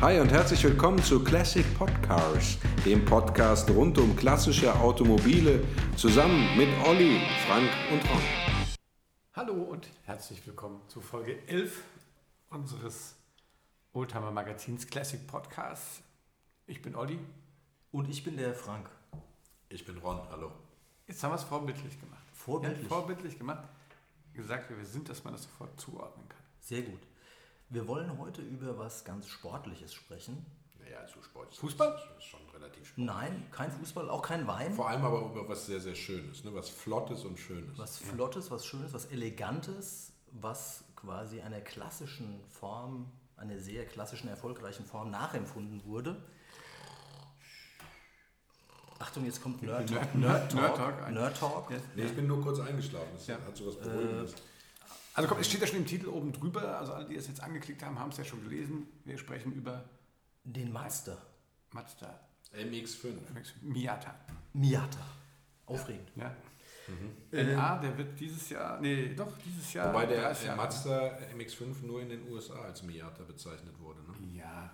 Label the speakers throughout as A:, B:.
A: Hi und herzlich willkommen zu Classic Podcars, dem Podcast rund um klassische Automobile, zusammen mit Olli, Frank und Ron.
B: Hallo und herzlich willkommen zu Folge 11 unseres Oldtimer Magazins Classic Podcasts. Ich bin Olli.
C: Und ich bin der Frank.
D: Ich bin Ron, hallo.
B: Jetzt haben wir es vorbildlich gemacht.
C: Vorbildlich?
B: Ja, vorbildlich gemacht. Gesagt, wer wir sind, dass man das sofort zuordnen kann.
C: Sehr gut. Wir wollen heute über was ganz Sportliches sprechen.
D: Naja, zu Sport.
B: Fußball?
D: Das ist schon relativ sport.
C: Nein, kein Fußball, auch kein Wein.
D: Vor allem aber über was sehr, sehr Schönes, ne? was Flottes und Schönes.
C: Was Flottes, was Schönes, was Elegantes, was quasi einer klassischen Form, einer sehr klassischen, erfolgreichen Form nachempfunden wurde. Achtung, jetzt kommt Nerd Talk.
B: Nerd-
C: Nerd
B: Nerd
C: Talk.
B: Talk.
C: Nerd Talk.
B: Ja.
D: Nee, ich bin nur kurz eingeschlafen. Das
B: Ja.
D: hat so was Beruhigendes.
B: Also komm, es steht ja schon im Titel oben drüber. Also alle, die es jetzt angeklickt haben, haben es ja schon gelesen. Wir sprechen über
C: Den Mazda.
B: Mazda
D: MX5.
B: Miata.
C: Miata. Aufregend.
B: Ja. NA, der wird dieses Jahr, nee, doch, dieses Jahr.
D: Wobei der,
B: 30
D: der
B: Jahre.
D: Mazda MX5 nur in den USA als Miata bezeichnet wurde. Ne?
B: Ja.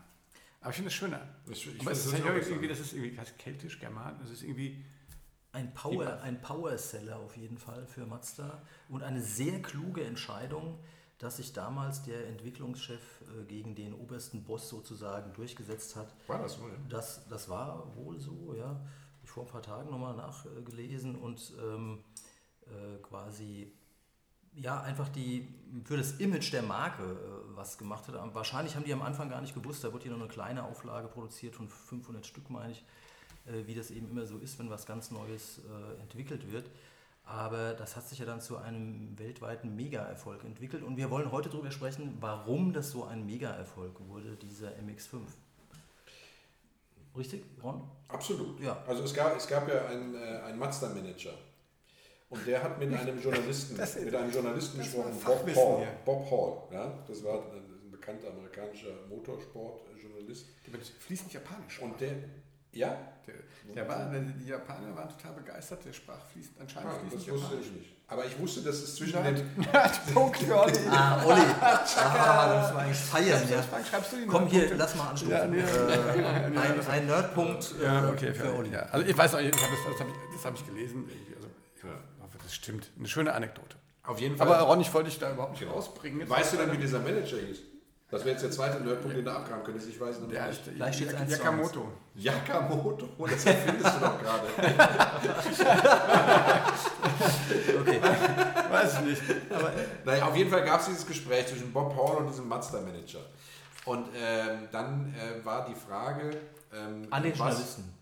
B: Aber ich finde es schöner.
D: Ich, ich
B: Aber es ist ja
D: das auch
B: irgendwie,
D: besser.
B: das ist irgendwie heißt keltisch, german, das ist irgendwie.
C: Ein Power, ein Power-Seller auf jeden Fall für Mazda und eine sehr kluge Entscheidung, dass sich damals der Entwicklungschef äh, gegen den obersten Boss sozusagen durchgesetzt hat.
D: War das ja?
C: Das, das war wohl so, ja. Ich vor ein paar Tagen nochmal nachgelesen und ähm, äh, quasi ja einfach die für das Image der Marke äh, was gemacht hat. Wahrscheinlich haben die am Anfang gar nicht gewusst, da wird hier nur eine kleine Auflage produziert von 500 Stück, meine ich, äh, wie das eben immer so ist, wenn was ganz Neues äh, entwickelt wird. Aber das hat sich ja dann zu einem weltweiten Mega-Erfolg entwickelt und wir wollen heute darüber sprechen, warum das so ein Mega-Erfolg wurde, dieser MX5. Richtig, Ron?
D: Absolut.
C: Ja.
D: Also es gab, es gab ja einen, äh, einen Mazda-Manager. Und der hat mit einem Journalisten,
B: Das ist-
D: mit einem Journalisten
B: das
D: gesprochen, Bob Hall. Bob Hall, ja. Das war ein, ein bekannter amerikanischer Motorsportjournalist.
B: Der wird fließend Japanisch.
D: Und der, ja,
B: Der, der war, die Japaner waren total begeistert, der sprach fließend, anscheinend
D: Ah,
B: fließend
D: das wusste
B: Japanisch.
D: ich nicht. Aber ich wusste, dass es zwischen
B: Nerd-
D: den.
B: Nerdpunkte, Olli.
C: Ah, Olli. ah, das war eigentlich feiern, ja.
B: Schreibst du die
C: Komm hier, lass mal anstoßen.
B: Ja, nee,
C: äh, ein, ein Nerdpunkt äh,
B: Ja, okay,
C: für
B: für
C: Olli.
B: Ja. Also ich weiß auch, ich hab das, das habe ich, hab ich gelesen. Also ich hoffe, das stimmt. Eine schöne Anekdote.
D: Auf jeden Fall.
B: Aber Ron, ich wollte dich da überhaupt nicht rausbringen. Jetzt
D: weißt du dann, wie dieser Manager hieß? Das wäre jetzt der zweite Nerdpunkt, den du abgraben könntest. Ich weiß noch nicht.
C: Gleich steht's
B: Jak- Yakamoto.
D: Yakamoto. Das erfindest du doch gerade.
C: Okay.
B: Weiß ich nicht. Aber
D: Naja, auf jeden Fall gab es dieses Gespräch zwischen Bob Hall und diesem Mazda-Manager. Und ähm, dann äh, war die Frage. Ähm,
C: An den
D: was-
C: Journalisten,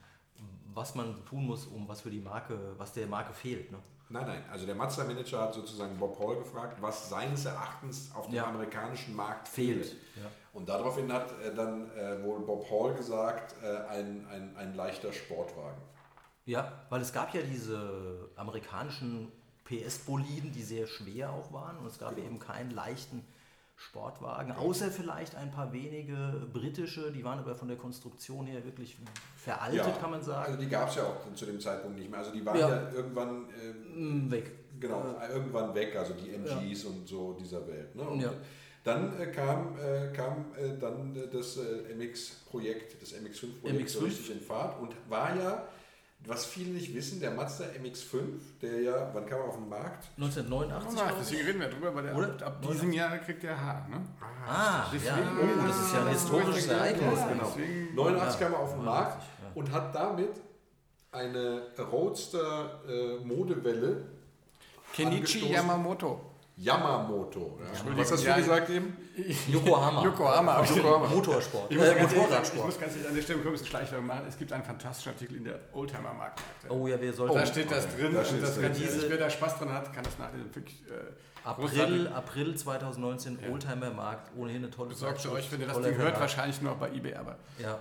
C: was man tun muss, um was für die Marke, was der Marke fehlt. Ne?
D: Nein, nein. Also der Mazda-Manager hat sozusagen Bob Hall gefragt, was seines Erachtens auf dem
C: Ja.
D: amerikanischen Markt
C: Fehlt. Ja.
D: Und daraufhin hat dann äh, wohl Bob Hall gesagt, äh, ein, ein, ein leichter Sportwagen.
C: ja, weil es gab ja diese amerikanischen PS-Boliden, die sehr schwer auch waren und es gab
D: Genau.
C: eben keinen leichten Sportwagen, außer vielleicht ein paar wenige britische, die waren aber von der Konstruktion her wirklich veraltet, kann man sagen.
D: Also die gab es ja auch zu dem Zeitpunkt nicht mehr. Also die waren
C: Ja.
D: ja, irgendwann
C: Mm, Weg.
D: Genau, irgendwann weg, also die MGs und so dieser Welt. Ne? Und
C: Ja.
D: Dann äh, kam, äh, kam äh, dann äh, das äh, MX-Projekt, das MX5-Projekt so
C: MX5.
D: richtig in Fahrt und war ja, was viele nicht wissen, der Mazda MX5, der ja, wann kam er auf den Markt?
C: 1989.
B: Ach,
C: glaub ich.
B: deswegen reden wir drüber, weil der
C: Oder?
B: ab, ab diesem Jahr kriegt der H. Ne?
C: Ah, ja.
B: Deswegen-
C: Oh, das ist ja ein historisches Ereignis.
B: Ja,
C: Genau.
B: deswegen-
D: 89
C: Ja,
D: kam er auf den
C: 89,
D: Markt
C: ja.
D: und hat damit eine Roadster-Modewelle
B: Kenichi
D: angestoßen.
B: Yamamoto.
D: Yamamoto. Ja.
B: Entschuldigung,
D: Was hast du
B: ja,
D: gesagt eben?
C: Yokohama.
B: Yokohama. ich-
C: Motorsport.
B: Ich muss,
C: Äh,
B: ganz ehrlich, ich
C: Motorradsport.
B: muss ganz ehrlich an der Stelle ein bisschen Schleichwerbung machen. Es gibt einen fantastischen Artikel in der Oldtimer Marktseite.
C: Oh ja, wer sollte.
B: da steht das drin.
D: da
B: und
D: steht's
B: das
D: drin.
B: ehrlich, wer da Spaß dran hat, kann das nachlesen. Wirklich, äh,
C: April. April 2019, Oldtimer Markt, ohnehin eine tolle
B: Besorgt ihr
C: Zeitschrift,
B: euch, wenn ihr das Ding hört, wahrscheinlich nur bei Ebay, aber
C: Ja.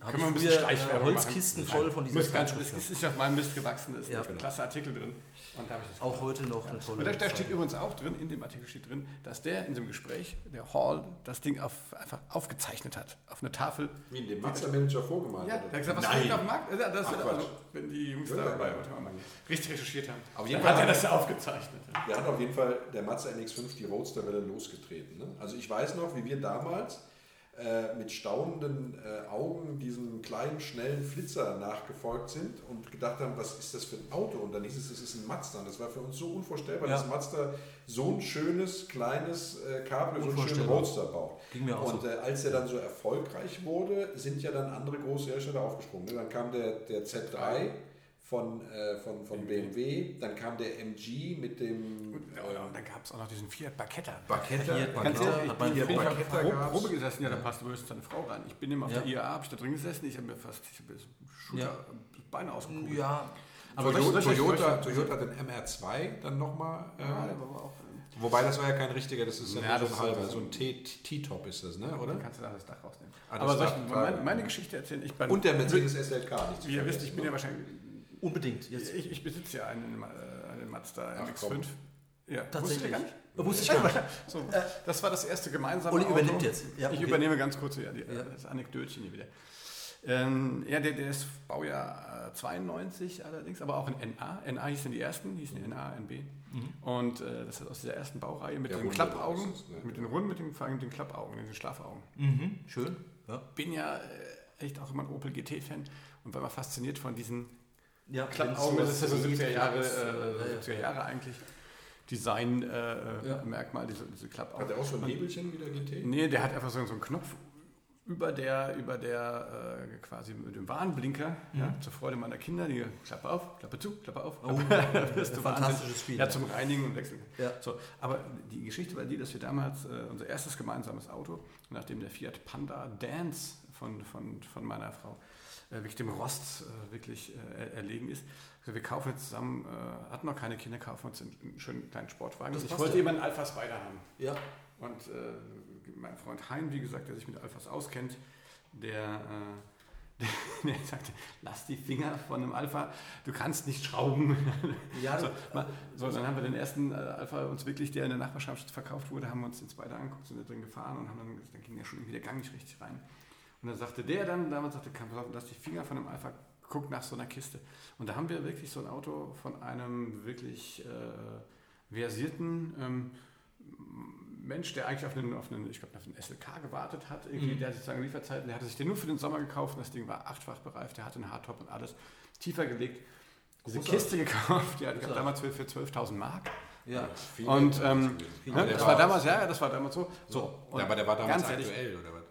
B: Können wir ein bisschen Schleichwerbung
C: äh,
B: machen.
C: Holzkisten voll von dieser Zeitschrift.
B: Es ist auf meinem Mist gewachsen, da ist
C: Ja.
B: ein klasse Artikel drin. Und da habe ich das
C: Auch heute noch eine tolle
B: Und da, da steht übrigens auch drin, in dem Artikel steht drin, dass der in diesem Gespräch, der Hall, das Ding auf, einfach aufgezeichnet hat. Auf eine Tafel.
D: Wie in dem Mazda-Manager vorgemalt
B: Ja,
D: hat.
B: der hat gesagt, was
D: Nein.
B: steht auf dem Markt? Ja, Das,
D: Ach,
B: also, wenn die Jungs
D: Ja,
B: da
D: ja.
B: richtig recherchiert haben.
D: Auf jeden Fall
B: hat er
D: hat
B: das aufgezeichnet.
D: Der hat auf jeden Fall der Mazda MX-5 die Roadster-Welle losgetreten. Ne? Also ich weiß noch, wie wir damals äh, mit staunenden äh, Augen diesem kleinen, schnellen Flitzer nachgefolgt sind und gedacht haben, was ist das für ein Auto? Und dann hieß es, es ist ein Mazda. Und das war für uns so unvorstellbar,
C: Ja.
D: dass Mazda so ein schönes, kleines äh, Cabrio, so einen schönen
C: Unvorstellbar.
D: Roadster baut.
C: Ging mir auch
D: Und
C: so.
D: äh, als er dann so erfolgreich wurde, sind ja dann andere große Hersteller aufgesprungen. ne? Dann kam der, der Z3 von, äh, von, von BMW, dann kam der MG mit dem
B: Ja, und dann gab es auch noch diesen Fiat Barchetta.
D: Barchetta.
B: Ganz ehrlich, ich bin
D: Barchetta
B: auf Probe,
D: gab's.
B: Probe gesessen, ja, da passte höchstens seine Frau rein. Ich bin immer auf
C: Ja.
B: der IAA, habe ich da drin gesessen, ich habe mir fast ich hab mir Shooter,
C: Ja.
B: Beine ausgekugelt.
C: Ja,
B: Aber
D: Toyota, Toyota, Toyota hat den MR2 dann nochmal. Äh,
B: Ja, der war auch,
D: wobei das war ja kein richtiger, das ist ja,
B: Ja,
D: nur
B: das
D: so ein halber, so ein T- T-Top ist das, ne?
B: oder? Dann kannst du da das Dach rausnehmen.
D: Ah, das
B: Aber
D: Dach-
B: meine, meine Geschichte erzählen? Ich bin,
D: Und der Mercedes SLK, nicht zu
B: Wie ihr wisst, ich bin
D: ne?
B: ja wahrscheinlich.
C: Unbedingt. Jetzt,
B: Ich, ich besitze ja einen, äh, einen Mazda
D: Ach,
B: MX5.
D: komm.
B: Ja,
C: Tatsächlich.
B: Wusstet ihr gar nicht?
C: Wusste ich gar nicht.
B: So, das war das erste gemeinsame
C: Uli
B: Auto.
C: übernimmt jetzt. Ja,
B: Ich
C: okay.
B: übernehme ganz kurz ja, die,
C: Ja.
B: das Anekdötchen hier wieder. Ähm, ja, der, der ist Baujahr äh, 92 allerdings, aber auch in NA. NA hießen die ersten, hießen die NA, NB. Und äh, das ist aus dieser ersten Baureihe mit
D: Der
B: den Klappaugen,
D: es, ne?
B: mit den runden, mit den, vor allem den Klappaugen, den Schlafaugen.
C: Mhm, schön. Ja.
B: Bin ja äh, echt auch immer ein Opel GT-Fan und war immer fasziniert von diesen
C: Ja,
B: Klappaugen, das ist ja so 70er Jahre,
C: äh,
B: äh, 70er Jahre eigentlich. Design-Merkmal, äh,
C: Ja.
B: Merkmal, diese, diese Klappaugen.
D: Hat er auch ein Nebelchen wie der GT?
B: Nee, der hat einfach so, so einen Knopf über der, über der äh, quasi mit dem Warnblinker, ja, zur Freude meiner Kinder, die Klappe auf, Klappe zu, Klappe auf.
C: Oh,
B: Da wirst du
C: fantastisches. Spiel.
B: Ja, zum Reinigen und Wechseln.
C: Ja.
B: So, aber die Geschichte war die, dass wir damals äh, unser erstes gemeinsames Auto, nachdem der Fiat Panda Dance von, von, von meiner Frau äh, wirklich dem Rost äh, wirklich äh, er- erlegen ist. Also wir kaufen jetzt zusammen, äh, hatten noch keine Kinder, kaufen uns einen, schönen kleinen Sportwagen.
C: Das
B: ich wollte
C: ja.
B: immer einen Alpha Spider haben.
C: Ja,
B: Und äh, mein Freund Hein, wie gesagt, der sich mit Alphas auskennt, der, äh, der, der sagte, lass die Finger von einem Alpha, du kannst nicht schrauben.
C: ja
B: so, mal, so, dann haben wir den ersten äh, Alpha uns wirklich, der in der Nachbarschaft verkauft wurde, haben wir uns den Spider angeguckt, sind da drin gefahren und haben dann, dann ging ja schon irgendwie der Gang nicht richtig rein. Und dann sagte der dann, damals sagte, komm, pass auf, lass die Finger von einem Alpha, guck nach so einer Kiste. Und da haben wir wirklich so ein Auto von einem wirklich äh, versierten ähm, Mensch, der eigentlich auf einen, auf einen ich glaube, auf einen SLK gewartet hat, irgendwie,
C: Mhm.
B: der hatte sozusagen Lieferzeiten, der hatte sich den nur für den Sommer gekauft und das Ding war achtfach bereift, der hatte einen Hardtop und alles tiefer gelegt. Diese
C: Großartig.
B: Kiste gekauft, die hatte ich
C: Großartig.
B: damals für, für 12.000 Mark.
C: ja.
B: Und, ähm,
D: gewesen.
B: Ne? Das
D: war-
B: damals, ja, ja, das war damals so. so
D: Ja, aber der war damals
B: ganz ehrlich,
D: aktuell, oder was?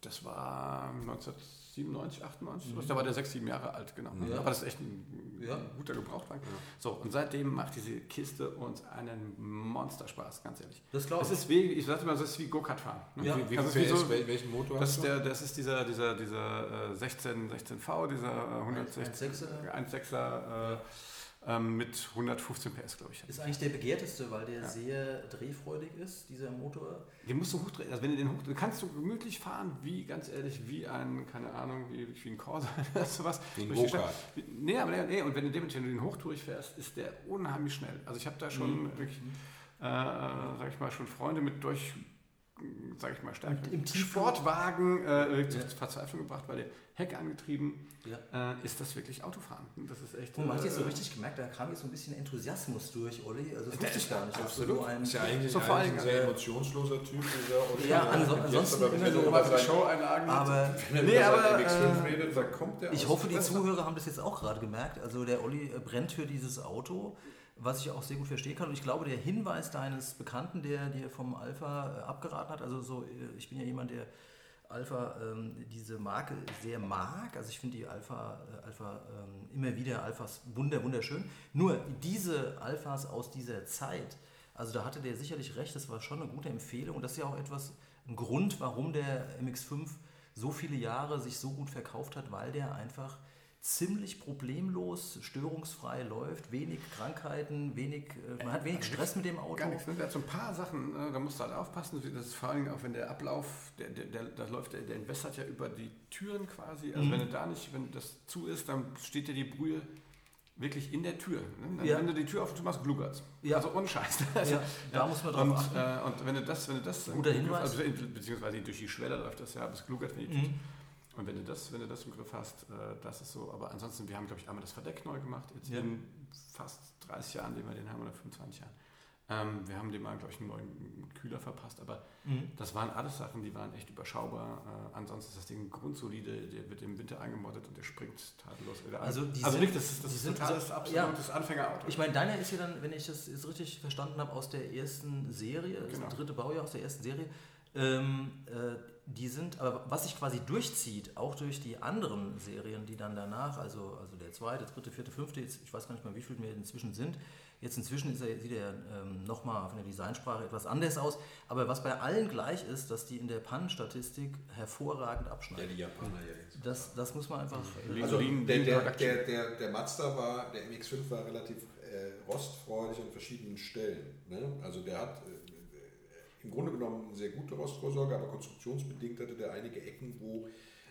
B: Das war 1997, 98, sowas. da war der sechs, sieben Jahre alt, genau.
C: Ja.
B: Aber das ist echt ein,
C: Ja.
B: guter Gebrauchtwagen. So, und seitdem macht diese Kiste uns einen Monsterspaß, ganz ehrlich.
C: Das glaube
B: Das
C: ich.
B: ist wie, ich sagte mal, das ist wie Go-Kart fahren. ne?
C: Ja.
D: Wie, wie
B: Also wie so-
D: wel- welchen Motor
B: Das
D: hast
B: ist,
D: du?
B: der, das ist dieser, dieser, dieser äh, 16, 16V, dieser äh, 160,
C: 1.6er.
B: 1.6er äh, ähm, mit 115 PS, glaube ich.
C: Ist eigentlich der begehrteste, weil der
B: Ja.
C: sehr drehfreudig ist, dieser Motor.
B: Den musst du hochdrehen. Also wenn du den hoch, kannst du gemütlich fahren, wie ganz ehrlich, wie ein, keine Ahnung, wie, wie ein Corsa oder sowas.
D: Wie ein Go-Kart.
B: Nee, aber nee, nee, und wenn du, den, wenn du den hochtourig fährst, ist der unheimlich schnell. Also ich habe da schon
C: Mhm.
B: wirklich, äh, sag ich mal, schon Freunde mit durch, sag ich mal, stärkeren
C: Im.
B: Sportwagen äh, wirklich
C: Ja.
B: zur Verzweiflung gebracht, weil der Heck angetrieben
C: Ja.
B: äh, ist das wirklich Autofahren. Das ist echt.
C: Und man hat jetzt so
B: äh,
C: richtig gemerkt, da kam jetzt so ein bisschen Enthusiasmus durch, Olli. Also das wusste ich
B: ist
C: gar nicht.
D: Absolut.
C: So ein,
D: ist ja eigentlich,
B: So
D: eigentlich ein sehr
B: äh,
D: emotionsloser Typ. Dieser
C: Ja,
D: Jetzt
C: ansonsten
D: aber,
C: immer
D: wenn
C: so
D: er
B: über seine
D: sein-
B: Show-Einlagen.
C: aber
D: wenn er
B: Nee,
D: über
B: aber,
D: sein MX5
B: äh,
D: redet, dann kommt der
C: ich hoffe, die Zuhörer haben das jetzt auch gerade gemerkt. Also der Olli äh, brennt für dieses Auto, was ich auch sehr gut verstehen kann. Und ich glaube, der Hinweis deines Bekannten, der dir vom Alpha äh, abgeraten hat, also so, äh, ich bin ja jemand, der Alpha ähm, diese Marke sehr mag. Also ich finde die Alpha, äh, Alpha ähm, immer wieder Alphas wunder, wunderschön. Nur diese Alphas aus dieser Zeit, also da hatte der sicherlich recht, das war schon eine gute Empfehlung. Und das ist ja auch etwas, ein Grund, warum der MX5 so viele Jahre sich so gut verkauft hat, weil der einfach ziemlich problemlos, störungsfrei läuft, wenig Krankheiten, wenig, äh, man hat wenig Stress mit dem Auto.
B: Gar nichts. Ne? Der hat so ein paar Sachen, äh, da musst du halt aufpassen. Das ist vor allem auch, wenn der Ablauf, der, der, der, der läuft, der, der entwässert ja über die Türen quasi. Also
C: Mhm.
B: wenn du da nicht, wenn das zu ist, dann steht dir die Brühe wirklich in der Tür. Ne? Dann,
C: Ja.
B: Wenn du die Tür auf und zu machst.
C: Ja.
B: Also ohne Scheiß. Also,
C: Ja, da muss man drauf
B: und,
C: achten.
B: äh, und wenn du das, wenn du das
C: Guter Hinweis.
B: Also, beziehungsweise durch die Schwelle läuft das ja, aber es gluggert, wenn die Tür.
C: Mhm.
B: Und wenn du das, wenn du das im Griff hast, äh, das ist so. Aber ansonsten, wir haben, glaube ich, einmal das Verdeck neu gemacht, jetzt
C: Ja.
B: in fast 30 Jahren, den wir den haben, oder 25 Jahren. Ähm, wir haben dem mal, glaube ich, einen neuen Kühler verpasst, aber
C: Mhm.
B: das waren alles Sachen, die waren echt überschaubar. Äh, ansonsten ist das Ding grundsolide, der wird im Winter eingemottet und der springt tadellos wieder an.
C: Also die
B: also
C: sind-
B: nicht, das ist, das
C: die
B: ist
C: sind
B: totales,
C: so-
B: absolutes Anfängerauto.
C: Ich meine, deiner ist ja dann, wenn ich das jetzt richtig verstanden habe, aus der ersten Serie, das
B: Genau.
C: dritte Baujahr aus der ersten Serie. Ähm, äh, die sind, aber was sich quasi durchzieht, auch durch die anderen Serien, die dann danach, also, also der zweite, dritte, vierte, fünfte, jetzt, ich weiß gar nicht mal, wie viele wir inzwischen sind. Jetzt inzwischen ist er, sieht er ähm, nochmal von der Designsprache etwas anders aus. Aber was bei allen gleich ist, dass die in der Pannenstatistik hervorragend
D: Ja,
C: abschneiden.
D: die Japaner ja jetzt.
C: Das, das muss man einfach.
D: Also der,
B: Lean
D: der,
B: Production.
D: der, der, der Mazda war, der MX5 war relativ äh, rostfreudig an verschiedenen Stellen. Ne? Also der hat äh, im Grunde genommen eine sehr gute Rostvorsorge, aber konstruktionsbedingt hatte der einige Ecken, wo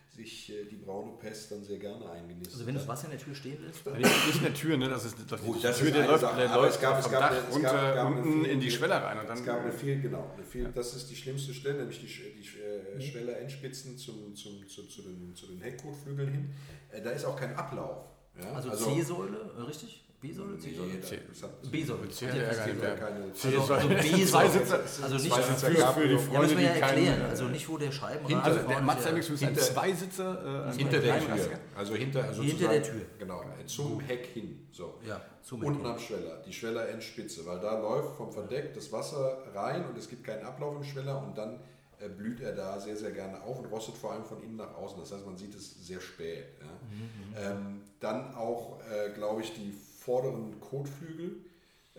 D: sich äh, die braune Pest dann sehr gerne eingenistet
C: Also wenn das. Wasser in der Tür stehen lässt,
B: Ja, Nicht, nicht in der Tür, ne? Das ist, das
D: Gut,
B: die
D: das
B: Tür,
D: ist
B: der
D: eine
B: läuft,
D: Sache,
B: der läuft
D: es gab- es
B: vom
D: gab
B: Dach
D: eine-
B: runter
D: gab- gab
B: unten in die Schwelle rein. Und dann,
D: Es gab eine viel, genau, eine viel, das ist die schlimmste Stelle, nämlich die, Sch- die äh, Schwelle Endspitzen zum, zum, zu, zu, den, zu den Heckkotflügeln hin. Äh, da ist auch kein Ablauf. Ja?
C: also, C-Säule, äh, richtig? B-Säule, C-Säule?
D: Nee, hat-
C: B-Säule.
B: C- ja,
D: es
B: ja,
D: gibt
B: ja.
D: ja keine
C: Also, also
B: Zwei
C: B-Säule. Also nicht
D: zwei
C: ja,
B: für, für die. Freunde,
C: müssen wir
B: die
C: ja
B: keinen,
C: erklären. Also nicht, wo der Scheibenrad
B: Also der Mazda
C: ist,
B: MX-5 ist ein
D: hinter-
B: Zweisitzer. Äh,
D: Hinter der Tür. Also hinter, also
C: Hinter der Tür.
D: Genau, zum Heck hin. So.
C: Ja, zum
D: Unten am Schweller, die Schweller-Endspitze, weil da läuft vom Verdeck das Wasser rein und es gibt keinen Ablauf im Schweller und dann äh, blüht er da sehr, sehr gerne auf und rostet vor allem von innen nach außen. Das heißt, man sieht es sehr spät. Ja. Ähm, dann auch, äh, glaube ich, die vorderen Kotflügel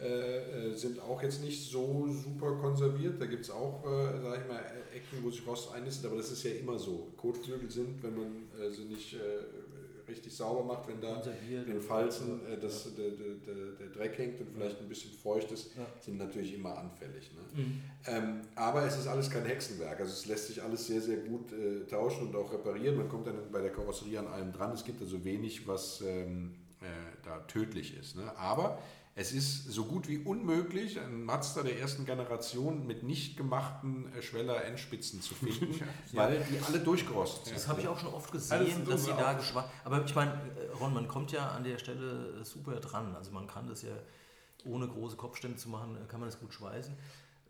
D: äh, äh, sind auch jetzt nicht so super konserviert. Da gibt es auch, äh, sage ich mal, Ecken, wo sich Rost einnistet, aber das ist ja immer so. Kotflügel sind, wenn man äh, sie nicht äh, richtig sauber macht, wenn da in den Falzen äh, das, der, der, der, der Dreck hängt und vielleicht ein bisschen feucht ist,
C: Ja.
D: sind natürlich immer anfällig. Ne?
C: Mhm.
D: Ähm, aber es ist alles kein Hexenwerk. Also es lässt sich alles sehr, sehr gut äh, tauschen und auch reparieren. Man kommt dann bei der Karosserie an allem dran. Es gibt also wenig, was ähm, äh, da tödlich ist. Ne? Aber es ist so gut wie unmöglich, einen Mazda der ersten Generation mit nicht gemachten äh, Schweller-Endspitzen zu finden, weil die alle durchgerostet sind.
C: Das habe ich auch schon oft gesehen, dass sie da geschwach. Aber ich meine, äh, Ron, man kommt ja an der Stelle äh, super dran. Also man kann das ja ohne große Kopfstände zu machen, äh, kann man das gut schweißen.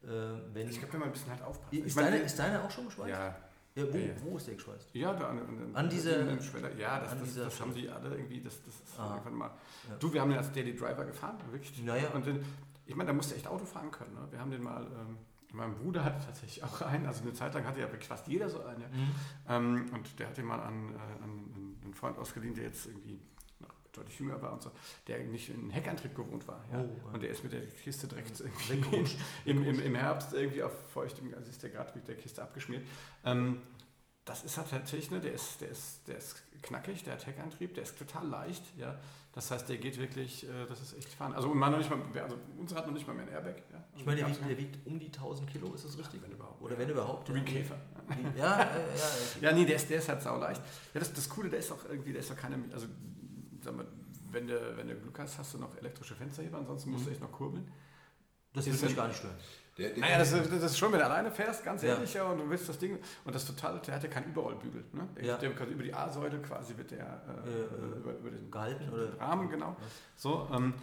C: Äh, wenn,
B: Ich glaube, wenn man ein bisschen halt aufpasst.
C: ist,
B: meine,
C: deine, ist deine auch schon geschweißt?
B: ja,
C: Ja, wo,
B: ja.
C: wo ist der geschweißt?
B: Ja, da an, an,
C: An dieser-
B: an Schweller. Ja, das,
C: an
B: das, das haben die alle irgendwie, das, das ist
C: Ah.
B: irgendwann mal.
C: Ja.
B: Du, wir haben den als Daily Driver gefahren, wirklich.
C: Naja.
B: Und den, ich meine, da musste echt Auto fahren können. Ne? Wir haben den mal, ähm, mein Bruder hatte tatsächlich auch einen, also eine Zeit lang hatte ja wirklich fast jeder so einen. Ja.
C: Mhm.
B: Ähm, und der hat den mal an, äh, an einen Freund ausgeliehen, der jetzt irgendwie deutlich jünger war und so, der nicht in Heckantrieb gewohnt war. Ja?
C: Oh, ja.
B: Und der ist mit der Kiste direkt im, im, im Herbst irgendwie auf feuchtem, also ist der gerade mit der Kiste abgeschmiert. Ähm, das ist halt tatsächlich, ne, der ist, der ist, der ist knackig, der hat Heckantrieb, der ist total leicht, ja. Das heißt, der geht wirklich, äh, das ist echt fahren. Also, man noch nicht mal, also unsere hat noch nicht mal mehr ein Airbag. Ja.
C: Ich meine, der
B: Gab's
C: wiegt, der wiegt um die 1000 Kilo, ist das richtig?
B: wenn überhaupt.
C: Oder wenn überhaupt.
B: Wie ein Käfer.
C: Ja, äh, ja, ja.
B: Ja, nee, der ist, der ist halt sauleicht. Ja, das, das Coole, der ist auch irgendwie, der ist auch keine, also, sag mal, wenn du, wenn du Glück hast, hast du noch elektrische Fensterheber, ansonsten musst du echt noch kurbeln.
C: Das
B: Ist
C: mich gar nicht stören.
D: Der, der,
B: Naja, das, ist- das ist schon, wenn du alleine fährst, ganz
C: Ja.
B: ehrlich, ja, und du willst das Ding, und das total, der hat ja keinen Überrollbügel. Ne? Der,
C: Ja.
B: der über die A-Säule quasi wird der äh,
C: Äh,
B: äh, über, über den
C: Gehalten oder?
B: Rahmen, genau. So, ähm,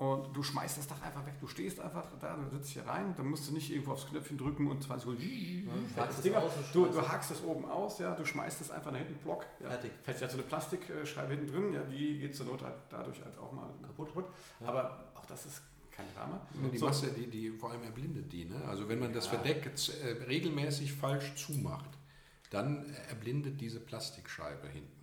B: und du schmeißt das Dach einfach weg. Du stehst einfach da, du sitzt hier rein, dann musst du nicht irgendwo aufs Knöpfchen drücken und 20 Sekunden.
C: hakst
B: das Ding
C: aus und
B: du, du
C: es.
B: hakst es oben aus, ja, du schmeißt es einfach nach hinten, Block. Ja.
C: Fertig.
B: Fällt ja so eine Plastikscheibe hinten drin, ja, die geht zur Not halt dadurch halt auch mal kaputt. Aber auch das ist kein Drama.
D: Die
B: So.
D: Masse, die, die vor allem erblindet die. Ne? Also wenn man das
B: Ja.
D: Verdeck äh, regelmäßig falsch zumacht, dann erblindet diese Plastikscheibe hinten.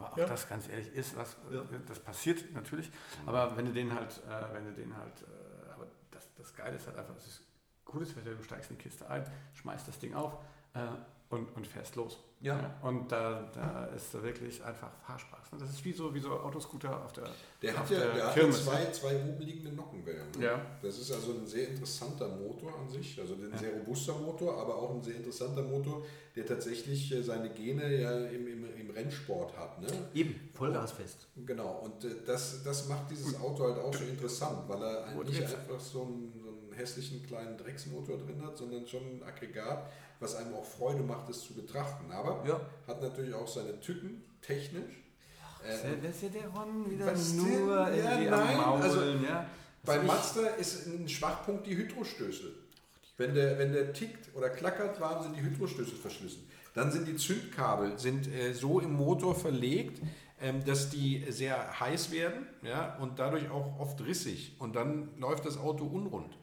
B: Aber auch
C: Ja.
B: das ganz ehrlich ist, was
C: Ja.
B: das passiert natürlich. Aber wenn du den halt, äh, wenn du den halt, äh, aber das, das Geile ist halt einfach, es ist cooles Wetter, du steigst in die Kiste ein, schmeißt das Ding auf äh, und, und fährst los.
C: Ja.
B: Und da, da ist da wirklich einfach Fahrspaß. Das ist wie so, wie so Autoscooter auf der
D: Der
B: auf
D: hat ja,
B: der
D: der hat ja
B: Kirmes.
D: zwei, zwei oben liegende Nockenwellen. Ne?
B: Ja.
D: Das ist also ein sehr interessanter Motor an sich, also ein sehr robuster Motor, aber auch ein sehr interessanter Motor, der tatsächlich äh, seine Gene ja im, im, im Rennsport hat. Ne?
C: Eben, Vollgasfest.
D: Genau, und äh, das, das macht dieses Auto halt auch so interessant, weil er
B: jetzt-
D: einfach so einen, so einen hässlichen kleinen Drecksmotor drin hat, sondern schon ein Aggregat, was einem auch Freude macht, es zu betrachten. Aber
C: Ja.
D: hat natürlich auch seine Tücken, technisch. Äh,
B: Wer ist ja der Ron wieder nur
D: denn? Ja, nein,
B: am Maulen,
D: also-
B: ja?
D: Bei Mazda ist ein Schwachpunkt die Hydrostößel. Wenn der, wenn der tickt oder klackert warm, sind die Hydrostößel verschlissen. Dann sind die Zündkabel sind, äh, so im Motor verlegt, ähm, dass die sehr heiß werden ja, und dadurch auch oft rissig. Und dann läuft das Auto unrund.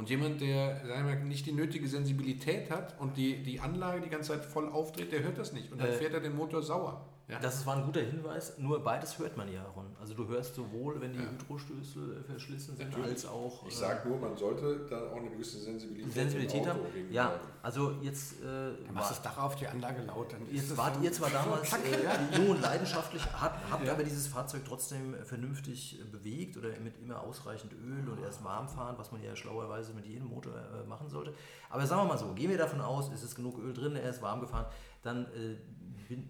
D: Und jemand, der wir, nicht die nötige Sensibilität hat und die, die Anlage die ganze Zeit voll aufdreht, der hört das nicht. Und dann
C: Äh,
D: fährt er den Motor sauer. Ja.
C: Das war ein guter Hinweis, nur beides hört man ja, Ron. Also du hörst sowohl, wenn die Hydrostößel verschlissen sind,
D: Natürlich.
C: als auch...
D: Ich
C: äh,
D: sage nur, man sollte dann auch eine gewisse Sensibilität,
C: Sensibilität haben. Ja, also jetzt... Äh,
B: Dann
C: war-
B: machst du das Dach auf, die Anlage laut. Dann ist
C: Jetzt wart
B: so-
C: ihr zwar damals äh, jung und leidenschaftlich, habt, habt
B: Ja.
C: aber dieses Fahrzeug trotzdem vernünftig äh, bewegt oder mit immer ausreichend Öl und erst warm fahren, was man ja schlauerweise mit jedem Motor äh, machen sollte. Aber sagen wir mal so, gehen wir davon aus, es ist genug Öl drin, er ist warm gefahren, dann äh,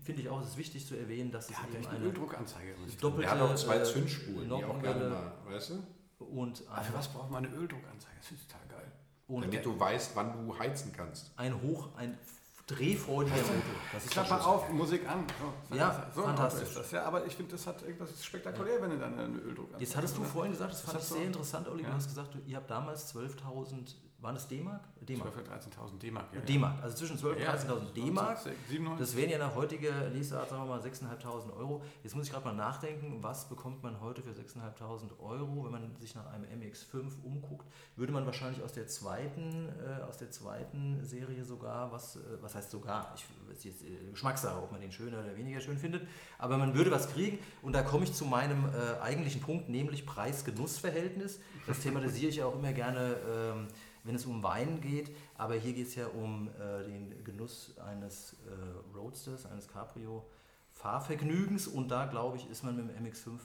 C: finde ich auch, es ist wichtig zu erwähnen, dass es
B: Der hat
C: eben
B: eine
C: eine
B: Öldruckanzeige.
C: doppelte
D: Er hat auch zwei Zündspuren, die auch gerne mal, weißt du?
C: und
B: Aber für was braucht man eine Öldruckanzeige? Das ist total geil.
D: Damit du weißt, wann du heizen kannst.
C: ein hoch, ein drehfreudiger Motor. Das ist der
B: Klappe auf, Musik an. So,
C: Ja,
B: so
C: fantastisch.
B: Das. Ja, aber ich finde, das hat irgendwas spektakulär, wenn du dann eine Öldruckanzeige
C: Jetzt hattest du
B: hast.
C: vorhin gesagt, das
B: Das
C: fand ich sehr interessant, Olli, du
B: Ja.
C: hast gesagt, du- ihr habt damals 12.000, waren es D-Mark? D-Mark.
B: 12.000 oder 13.000 D-Mark. Ja,
C: D-Mark, also zwischen 12.000 und
B: Ja,
C: 13.000 D-Mark.
B: 97.
C: Das wären ja nach heutiger Lesart, sagen wir mal, 6.500 Euro. Jetzt muss ich gerade mal nachdenken, was bekommt man heute für 6.500 Euro, wenn man sich nach einem MX5 umguckt, würde man wahrscheinlich aus der zweiten, äh, aus der zweiten Serie sogar, was, äh, was heißt sogar, ich ist jetzt äh, Geschmackssache, ob man den schöner oder weniger schön findet, aber man würde was kriegen und da komme ich zu meinem äh, eigentlichen Punkt, nämlich Preis-Genuss-Verhältnis. Das thematisiere ich auch immer gerne, ähm, wenn es um Wein geht, aber hier geht es ja um äh, den Genuss eines äh, Roadsters, eines Cabrio Fahrvergnügens und da glaube ich, ist man mit dem MX5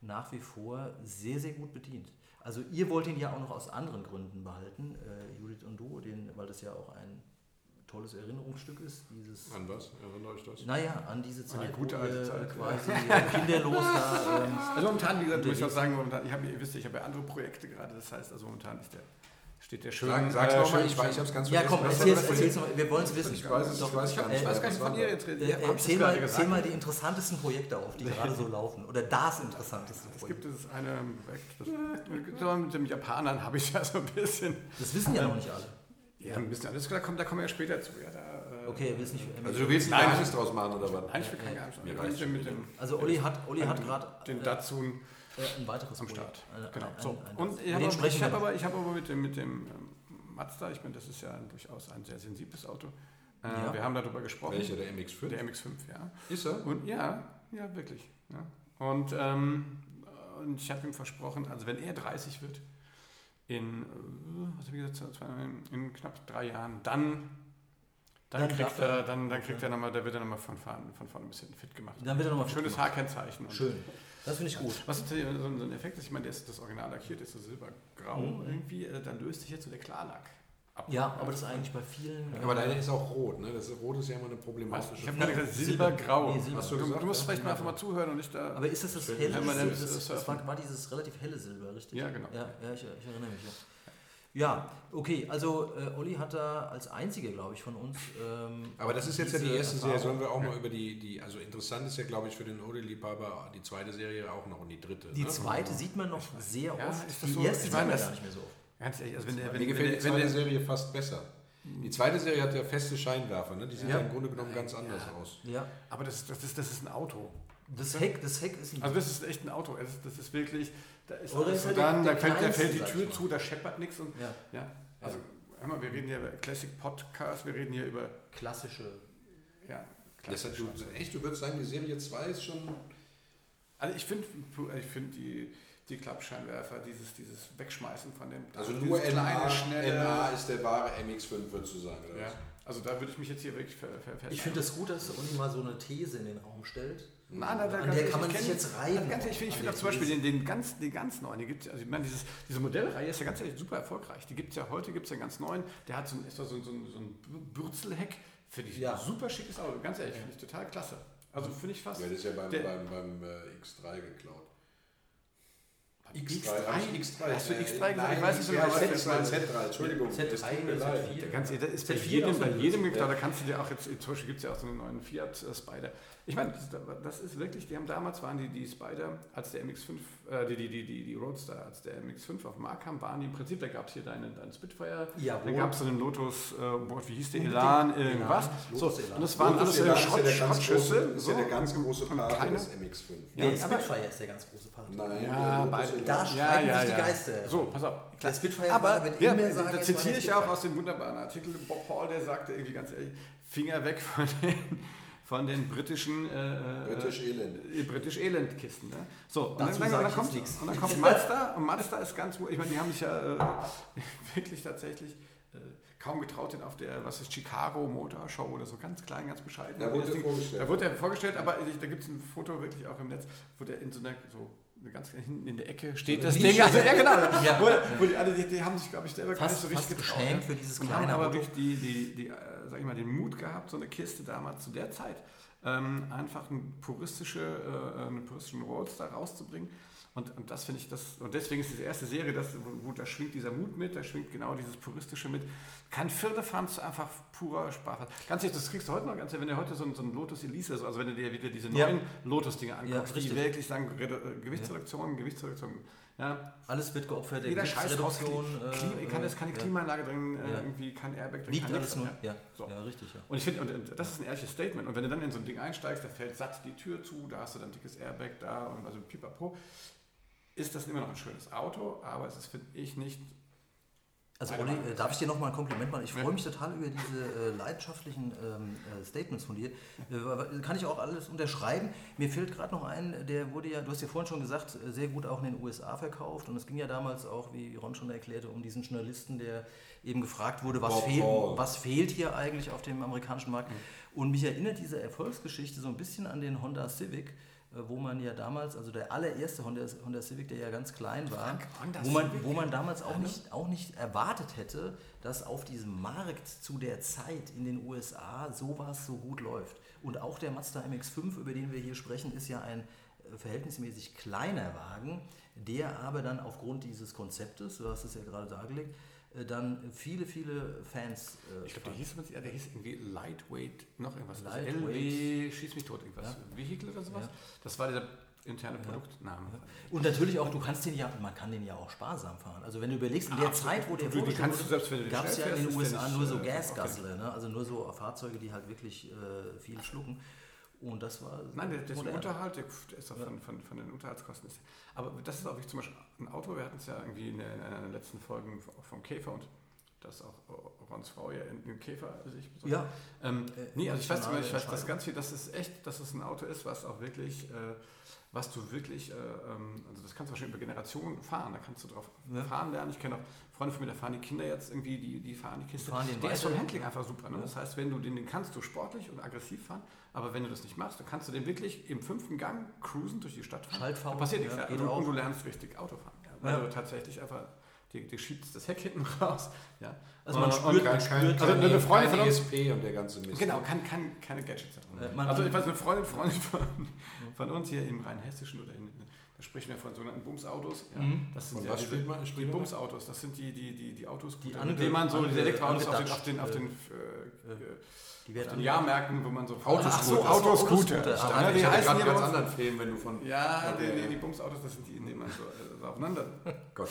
C: nach wie vor sehr, sehr gut bedient. Also ihr wollt ihn ja auch noch aus anderen Gründen behalten, äh, Judith und du, den, weil das ja auch ein tolles Erinnerungsstück ist, dieses
D: An was? Erinnere ich das?
C: naja, an diese Zeit,
B: die gute alte Zeit,
C: quasi kinderlos da. Ähm,
B: Also momentan, wie gesagt, muss ich auch
C: Unterwegs.
B: sagen, momentan, ich habe, ihr wisst, ja, ich habe ja andere Projekte gerade, das heißt, also momentan ist der, steht der schön.
D: Sag, sag's
B: äh,
D: nochmal, ich weiß, ich hab's ganz
C: ja,
D: vergessen.
C: komm,
D: Was
C: erzähl's, erzähl's noch, wir wollen es wissen.
D: Ich weiß es, ich weiß gar
B: Ich
D: nicht.
B: weiß gar
D: Was
B: nicht, von jetzt es
C: erzähl, mal,
B: gesagt.
C: erzähl mal die interessantesten Projekte auf, die gerade so laufen. Oder das interessanteste
B: Es
C: Projekt.
B: gibt es eine so mit dem Japanern habe ich ja so ein bisschen,
C: Das wissen ja noch nicht alle.
B: ja, ein bisschen alles klar, da kommen, da kommen wir ja später zu. Ja, da, äh,
C: Okay, er will es nicht
D: Also du willst ein. Geheimnis draus machen oder was?
B: Nein, ich will kein Geheimnis.
C: Also Olli hat, Olli hat gerade
B: den
C: äh,
B: Datsun
C: äh, ein weiteres
B: am. Start.
C: Ein-
B: Genau.
C: ein-
B: So.
C: ein-
B: Und ich habe aber, ich
C: noch.
B: aber, ich habe aber mit dem, mit dem ähm, Mazda, ich meine, das ist ja durchaus ein sehr sensibles Auto. Äh,
C: Ja.
B: Wir haben darüber gesprochen.
D: Welcher, der MX5?
B: Der MX5, ja.
D: Ist er?
B: Und ja, ja, wirklich. Ja. Und, ähm, und ich habe ihm versprochen, also wenn er 30 wird, in, äh, was habe ich gesagt, in knapp drei Jahren, dann, dann,
C: Dann
B: kriegt er, dann, dann
C: okay.
B: kriegt er nochmal, da wird er nochmal von vorne, von vorne ein bisschen fit gemacht.
C: Dann wird er nochmal
B: Schönes Haarkennzeichen. Und
C: Schön. Das finde ich gut.
B: Was natürlich so ein Effekt ist, ich meine, der ist das Original lackiert, ist so silbergrau
C: Mhm.
B: irgendwie, äh, dann löst sich jetzt so der Klarlack ab.
C: Ja, aber das ist eigentlich bei vielen.
D: Aber
C: äh,
D: deine ist auch rot, ne? Das ist, rot ist ja immer eine problematische
B: Ich habe gerade gesagt,
C: Silber.
B: silbergrau.
C: Nee, Silber.
B: Du,
D: Hast du
B: du,
D: gesagt,
B: musst
D: ja?
B: vielleicht mal einfach mal zuhören und nicht da.
C: Aber ist das das helle Silber?
B: das-
C: Das,
B: das
C: das war, war dieses relativ helle Silber, richtig?
B: Ja, genau.
C: Ja, ja ich, ich erinnere mich. Ja. Ja, okay, also äh, Olli hat da als einziger, glaube ich, von uns. Ähm,
D: Aber das ist jetzt ja die erste Serie.
C: Erfahrung.
D: Sollen wir auch mal über die, die, also interessant ist ja, glaube ich, für den Ode-Liebhaber die zweite Serie auch noch und die dritte.
C: Die
D: ne?
C: zweite sieht man noch sehr
B: Ja,
C: oft.
B: ist das
C: die
B: so?
C: erste sieht man gar nicht mehr so oft.
B: Ganz ehrlich, also wenn der, wenn,
D: Mir gefällt die
B: wenn,
D: zweite
B: wenn,
D: Serie fast besser. Die zweite Serie hat ja feste Scheinwerfer, ne? Die sehen
C: Ja.
D: ja im Grunde genommen ganz anders aus.
C: Ja,
B: Aber das, das, ist, das ist ein Auto.
C: das Heck, das Heck ist ein
B: Also das ist echt ein Auto. Das ist, das ist wirklich, da ist
C: Oder ist
B: so
C: halt der- der
B: fällt, da
C: kleinste,
B: fällt die Tür zu, da scheppert nichts. Und,
C: ja,
B: ja, also mal, wir reden hier über Classic Podcast, wir reden hier über,
C: klassische.
B: ja,
D: Das hat,
B: klassisch.
D: du, echt, du würdest sagen, die Serie 2 ist schon.
B: Also ich finde ich find die, die Klappscheinwerfer, dieses, dieses Wegschmeißen von dem,
D: Also nur NA,
B: schnelle,
D: NA ist der wahre MX5, würdest du sagen. Oder
B: ja, also da würde ich mich jetzt hier wirklich ver, ver,
C: Ich finde es gut, dass Olli mal so eine These in den Raum stellt.
B: Nein, nein,
C: An
B: ganz
C: der kann man
B: ich
C: sich jetzt reiben.
B: Ganz ehrlich, ich
C: An
B: finde auch zum Beispiel den, den, ganz, den ganz neuen, die gibt, also ich meine, dieses, diese Modellreihe ist ja ganz ehrlich super erfolgreich. Die gibt es ja heute, gibt es ja einen ganz neuen, der hat so ein, ist so, ein- so, ein- so ein Bürzelheck, finde ich
C: Ja.
B: ein super schickes Auto, ganz ehrlich, finde ich total klasse. Also finde ich fast,
D: Ja, das ist ja beim,
B: Der-
D: beim, beim äh, X3 geklaut. X3,
B: X3?
D: X3.
B: Hast du
D: äh,
B: X3 gesagt?
D: Nein,
B: Ich weiß nicht,
D: ja,
B: was
D: Z3,
B: das ist.
D: Z3, Entschuldigung.
C: Z3,
D: es tut mir leid.
C: Z4.
B: Der ganze, das ist bei
C: Z4
B: jedem, bei jedem gibt da kannst du dir auch jetzt, zum Beispiel gibt es ja auch so einen neuen Fiat äh, Spider. Ich meine, das, das ist wirklich, die haben damals waren die, die Spider, als der MX5, äh, die, die, die, die, die Roadster, als der MX5 auf den Markt kam, waren die im Prinzip, da gab es hier deinen, deinen Spitfire,
C: Jawohl.
B: dann gab es einen Lotus, äh, wie hieß der. Elan, irgendwas. So, und das waren alles äh,
D: Elan ist ja
B: Schrott,
D: der ganz große-
B: Schrottschüsse.
D: ist ja der ganz große Part des MX5.
C: Der
B: Ja,
C: Spitfire ist der ganz große Part.
D: Nein,
B: Ja, beide.
C: Da streiten sich die Geister.
B: So, pass auf.
C: Der Spitfire
B: Aber
C: wird
B: ja,
C: immer sagen,
B: da zitiere ich auch aus dem wunderbaren Artikel Bob Hall, der sagte irgendwie ganz ehrlich, Finger weg von den, von den britischen äh, äh,
D: British Elend.
B: äh, British Elend-Kisten. Ne? So, und dann,
C: Dazu
B: dann, dann, kommt,
C: nichts.
B: und dann kommt Mazda und Mazda ist ganz, ich meine, die haben sich ja äh, wirklich tatsächlich äh, kaum getraut, den auf der, was ist, Chicago Motor Show oder so, ganz klein, ganz bescheiden.
D: Da wurde
B: Ding-
D: vorgestellt.
B: Da wurde er vorgestellt, aber ich, da gibt es ein Foto wirklich auch im Netz, wo der in so einer, so ganz hinten in der Ecke steht
C: eine
B: das. Ding. Also, ja, genau.
C: Ja.
B: Wo, wo die, alle, die, die haben sich, glaube ich, selber gar
C: Fast-
B: nicht so richtig
C: geschämt für dieses
B: Und
C: kleine
B: haben aber wirklich die, die, die, äh, sag ich mal, den Mut gehabt, so eine Kiste damals zu der Zeit ähm, einfach eine puristische, äh, einen puristischen Roadster rauszubringen. Und, und das finde ich, das, und deswegen ist diese erste Serie, das, wo, da schwingt dieser Mut mit, da schwingt genau dieses Puristische mit. Kein Firlefanz, einfach purer Spaß. Ganz ehrlich, das kriegst du heute noch ganz wenn du heute so ein, so ein Lotus Elise, also wenn du dir wieder diese
C: Ja.
B: neuen Lotus-Dinge anguckst,
C: Ja,
B: die wirklich sagen, äh, Gewichtsreduktion, Gewichtsreduktion, ja,
C: Alles wird geopfert, der
B: jeder Scheiß raus,
C: äh,
B: kann, ist keine
C: ja.
B: Klimaanlage drin, äh,
C: Ja.
B: irgendwie kein Airbag drin,
C: Liegt alles nur,
B: ja.
C: ja,
B: So.
C: ja, richtig, ja.
B: Und ich finde, und, und das ist ein ehrliches Statement. Und wenn du dann in so ein Ding einsteigst, da fällt satt die Tür zu, da hast du dann dickes Airbag da und also pipapo, ist das immer noch ein schönes Auto, aber es ist, finde ich, nicht.
C: Also Olli, äh, darf ich dir nochmal ein Kompliment machen? Ich
B: Ja.
C: freue mich total über diese äh, leidenschaftlichen ähm, äh, Statements von dir. Äh, kann ich auch alles unterschreiben. Mir fällt gerade noch ein, der wurde ja, du hast ja vorhin schon gesagt, äh, sehr gut auch in den USA verkauft. Und es ging ja damals auch, wie Ron schon erklärte, um diesen Journalisten, der eben gefragt wurde, was, fehlt,
D: Hall.
C: was fehlt hier eigentlich auf dem amerikanischen Markt. Und mich erinnert diese Erfolgsgeschichte so ein bisschen an den Honda Civic, wo man ja damals, also der allererste Honda, Honda Civic, der ja ganz klein war, wo man, wo man damals auch nicht, auch nicht erwartet hätte, dass auf diesem Markt zu der Zeit in den USA sowas so gut läuft. Und auch der Mazda MX5, über den wir hier sprechen, ist ja ein äh, verhältnismäßig kleiner Wagen, der aber dann aufgrund dieses Konzeptes, du hast es ja gerade dargelegt, äh, dann viele, viele Fans. äh,
B: Ich glaube, der hieß, ja, der hieß irgendwie Lightweight, noch irgendwas. Also
C: Lightweight.
B: LW, schieß mich tot, irgendwas.
C: Ja.
B: Vehicle oder sowas.
C: Ja.
B: Das war der interne Produktname.
C: Und natürlich auch, du kannst den ja, man kann den ja auch sparsam fahren. Also wenn du überlegst, in der
B: Absolut.
C: Zeit, wo der
B: Du- den
C: gab es ja in den USA nur so
B: äh,
C: Gasgassler, ne? also nur so Fahrzeuge, die halt wirklich äh, viel schlucken. Und das war
B: Nein, der, der. Unterhalt, der, ist auch von, von, von den Unterhaltskosten. Ist, aber das ist auch wie zum Beispiel ein Auto, wir hatten es ja irgendwie in einer der letzten Folgen vom Käfer und das auch Rons Frau ja in den Käfer sich besorgt.
C: Ja,
B: Ähm,
C: Äh,
B: nee, also ich weiß, ich weiß das ganz viel, dass es echt, dass es ein Auto ist, was auch wirklich, äh, was du wirklich, äh, ähm, also das kannst du wahrscheinlich über Generationen fahren, da kannst du drauf
C: Ja.
B: fahren lernen. Ich kenne auch Freunde von mir, da fahren die Kinder jetzt irgendwie, die, die fahren die Kiste.
C: fahren
B: Der ist vom. Handling einfach super. Ne?
C: Ja.
B: Das heißt, wenn du den, den kannst du sportlich und aggressiv fahren, aber wenn du das nicht machst, dann kannst du den wirklich im fünften Gang cruisen durch die Stadt fahren.
C: Schaltfahren,
B: Da passiert nichts.
C: ja,
B: Ja, und,
C: auch.
B: und du lernst richtig Auto fahren. Ja,
C: Ja.
B: du tatsächlich einfach, die, die schiebst das Heck hinten raus. Ja.
C: Also man
B: Und-
C: spürt-
B: und
C: man
D: Kein, kein,
C: spürt-
B: Also eine Freundin von uns-
D: ESP und der ganze Mist.
B: Genau, kann, kann, keine Gadgets drin.
C: Äh, man-
B: also ich weiß, eine Freundin, Freundin von, von uns hier im Rheinhessischen oder in, da sprechen wir von sogenannten Bumsautos. Ja.
C: Mhm.
B: Das sind
D: Von
B: ja
D: was
B: diese,
D: spricht man?
B: die? Bumsautos, das sind die, die, die, die Autos,
C: Die
B: mit denen man so diese Elektroautos auf den, auf den, auf
C: äh,
B: den, äh,
C: die werden
B: den
C: an-
B: Jahrmärkten, wo man so
D: Autoscooter.
B: Ach so, Autoscooter.
C: Autoscooter.
B: Ja,
C: Ah,
B: die
D: ich hatte
B: heißen
D: gerade ganz anderen Film, wenn du von.
B: Ja, die,
D: äh,
B: die, die Bumsautos, das sind die, in denen man so, äh, so aufeinander.
D: Gott,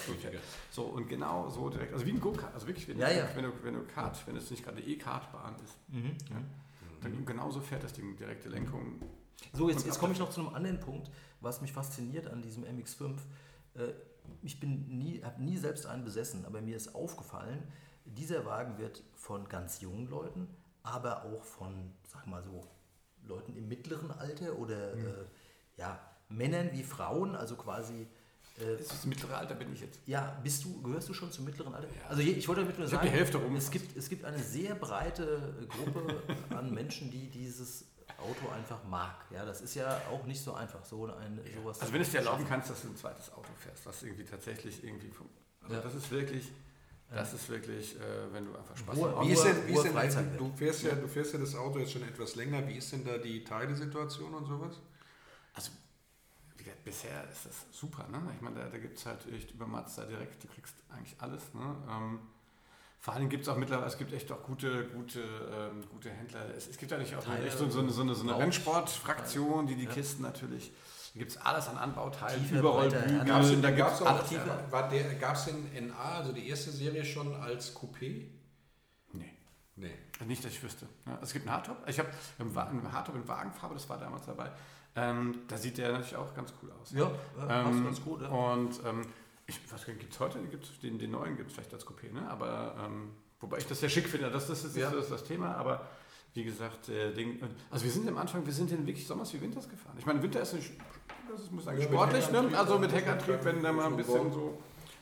B: So, und genau so direkt, also wie ein Go-Kart, also wirklich, wenn,
C: Ja,
B: du,
C: ja.
B: wenn du, wenn du Kart, wenn es nicht gerade eine E-Kart-Bahn ist,
C: Mhm.
B: Ja. dann genauso fährt das Ding direkte Lenkung.
C: So, jetzt, jetzt komme ich noch zu einem anderen Punkt, was mich fasziniert an diesem MX5. Äh, Ich bin nie, habe nie selbst einen besessen, aber mir ist aufgefallen, dieser Wagen wird von ganz jungen Leuten, aber auch von, sag mal so, Leuten im mittleren Alter oder
B: Mhm.
C: äh, ja, Männern wie Frauen, also quasi äh,
B: Das das mittlere Alter bin ich jetzt.
C: ja, bist du, gehörst du schon zum mittleren Alter?
B: Ja.
C: Also ich wollte damit nur
B: Ich
C: sagen,
B: die Hälfte rum.
C: es gibt, es gibt eine sehr breite Gruppe an Menschen, die dieses Auto einfach mag. Ja, das ist ja auch nicht so einfach, so ein sowas.
B: Also wenn es dir erlauben kannst, dass du ein zweites Auto fährst, was irgendwie tatsächlich irgendwie vom. Also
C: Ja.
B: das ist wirklich, das ist wirklich, äh, wenn du einfach Spaß hast.
D: Wie ist denn, wie ist denn
C: Freizeit
D: du, fährst ja, du fährst ja das Auto jetzt schon etwas länger. Wie ist denn da die Teilesituation und sowas?
B: Also wie gesagt, bisher ist das super. Ne? Ich meine, da, da gibt es halt echt über Mazda direkt, du kriegst eigentlich alles. Ne? Ähm, vor allem gibt es auch mittlerweile, es gibt echt auch gute, gute, ähm, gute Händler. Es, es gibt ja nicht auch
C: Teile,
B: echt so, so eine, so eine, so eine. Rennsportfraktion, die die
C: Ja.
B: Kisten natürlich. Da gibt es alles an Anbauteilen,
C: Tiefe,
B: überall
C: breite
B: Bügel,
D: Gab's denn,
B: da
D: gab's
B: es
D: auch, äh, war der, gab's den NA, also die erste Serie schon als Coupé?
B: Nee.
D: Nee.
B: Nicht, dass ich wüsste. Ja, es gibt einen Hardtop. Ich habe einen Hardtop in Wagenfarbe, das war damals dabei. Ähm, da sieht der natürlich auch ganz cool aus.
C: Ja, ja passt
B: Ähm,
C: ganz gut. Ja.
B: Und ähm, ich weiß gar nicht, gibt es heute, gibt's den, den neuen gibt es vielleicht als Coupé, ne? aber ähm, wobei ich das sehr schick finde, das, das, ist,
C: Ja.
B: das ist das Thema, aber wie gesagt, äh, Ding, also wir sind am Anfang, wir sind den wirklich Sommers wie Winters gefahren. Ich meine, Winter ist nicht, das ist, muss sagen,
D: Ja,
B: sportlich, ne? Also mit. Heckantrieb, wenn da mal ein bisschen so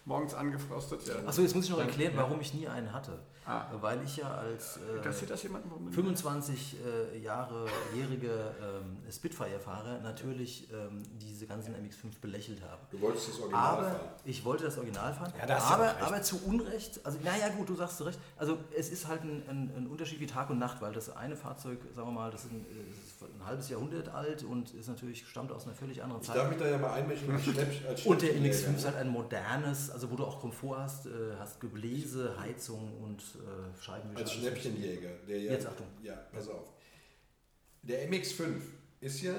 B: morgens angefrostet. Ja.
C: Achso, jetzt muss ich noch
B: Dann-
C: erklären,
B: ja.
C: warum ich nie einen hatte.
B: Ah.
C: Weil ich ja als äh,
B: das jemanden? warum du-
C: 25 äh, Jahre jährige ähm, Spitfire-Fahrer natürlich ähm, diese ganzen MX5 belächelt habe.
D: Du wolltest das Original
C: Aber
D: fahren.
C: ich wollte das Original fahren.
B: Ja, da hast du
C: aber,
B: recht.
C: aber zu Unrecht, also naja gut, du sagst zu Recht, also es ist halt ein, ein, ein Unterschied wie Tag und Nacht, weil das eine Fahrzeug, sagen wir mal, das ist ein, ist ein halbes Jahrhundert alt und ist natürlich, stammt aus einer völlig anderen
D: Ich
C: Zeit.
D: darf mich da ja mal einmischen als Schlepp, als
C: Und der
D: Schnäppchenjäger,
C: MX5 ist halt ein modernes, also wo du auch Komfort hast, äh, hast Gebläse, Heizung und äh, Scheibenwischer.
D: Als Schnäppchenjäger. Der ja,
C: Jetzt Achtung.
D: Ja, pass auf. Der MX5 ist ja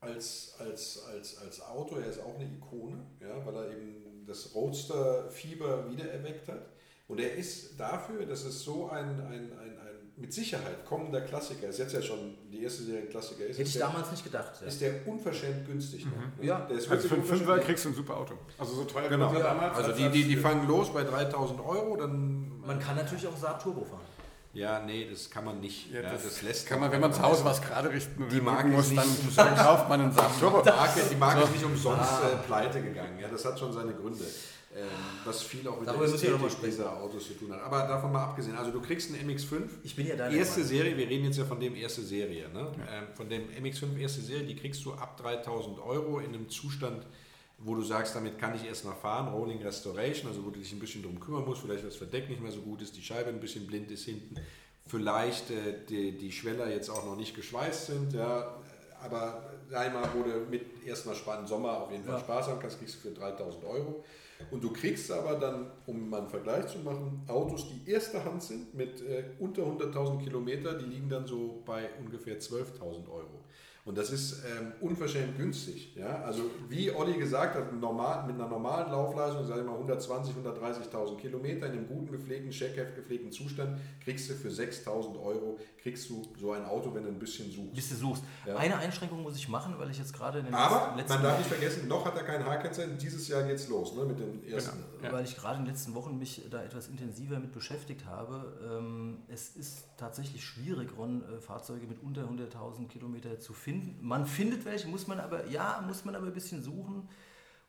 D: als, als, als, als Auto, er ist auch eine Ikone, ja, weil er eben das Roadster-Fieber wiedererweckt hat. Und er ist dafür, dass es so ein, ein, ein mit Sicherheit kommender Klassiker ist, jetzt ja schon die erste Serie ein Klassiker ist,
C: Hätte
D: ist,
C: ich
D: der,
C: damals nicht gedacht. Ja.
D: ist der unverschämt günstig. noch, ne?
C: Ja.
D: der ist
B: Also für einen
D: wirklich
B: Fünfer kriegst du ein super Auto. Also so teuer
D: Genau.
B: wie damals.
D: Also
B: als-
D: die, die, die fangen los bei 3000 Euro, dann.
C: Man kann natürlich auch Saab Turbo fahren.
D: Ja, nee, das kann man nicht.
B: Ja,
D: Ja,
B: das,
D: das, lässt
B: kann man, wenn man zu Hause was gerade richten
D: Die Marke
B: muss, dann, kauft man einen Saab Turbo.
D: Die Marke, die Marke ist nicht umsonst äh, pleite gegangen. Ja, das hat schon seine Gründe. Ähm, was viel auch mit
C: Darüber mal
D: Ästhetik dieser Autos zu tun hat. Aber davon mal abgesehen, also du kriegst einen MX5.
C: Ich bin ja deiner
D: Erste
C: Meinung.
D: Serie, wir reden jetzt ja von dem erste Serie, ne? ähm, von dem MX5 erste Serie, die kriegst du ab 3000 Euro in einem Zustand, wo du sagst, damit kann ich erst mal fahren, Rolling Restoration, also wo du dich ein bisschen drum kümmern musst, vielleicht das Verdeck nicht mehr so gut ist, die Scheibe ein bisschen blind ist hinten, vielleicht äh, die, die Schweller jetzt auch noch nicht geschweißt sind, ja, aber einmal, du mit erstmal spannenden Sommer auf jeden Fall
C: Ja.
D: Spaß haben kannst, kriegst du für 3000 Euro. Und du kriegst aber dann, um mal einen Vergleich zu machen, Autos, die erster Hand sind mit äh, unter 100.000 Kilometer, die liegen dann so bei ungefähr 12.000 Euro. Und das ist ähm, unverschämt günstig. Ja? Also wie Olli gesagt hat, normal, mit einer normalen Laufleistung, sage ich mal 120.000, 130.000 Kilometer in einem guten gepflegten, Checkheft gepflegten Zustand, kriegst du für 6.000 Euro, kriegst du so ein Auto, wenn du ein bisschen suchst.
C: Bis du suchst.
D: Ja.
C: Eine Einschränkung muss ich machen, weil ich jetzt gerade in den
D: Aber
C: letzten
D: man darf nicht vergessen, noch hat er kein H-Kennzeichen, dieses Jahr geht's los ne, mit dem ersten.
B: Ja.
C: weil ich gerade in den letzten Wochen mich da etwas intensiver mit beschäftigt habe. Ähm, es ist tatsächlich schwierig, Ron, äh, Fahrzeuge mit unter 100.000 Kilometer zu finden. Man findet welche, muss man aber, ja, muss man aber ein bisschen suchen.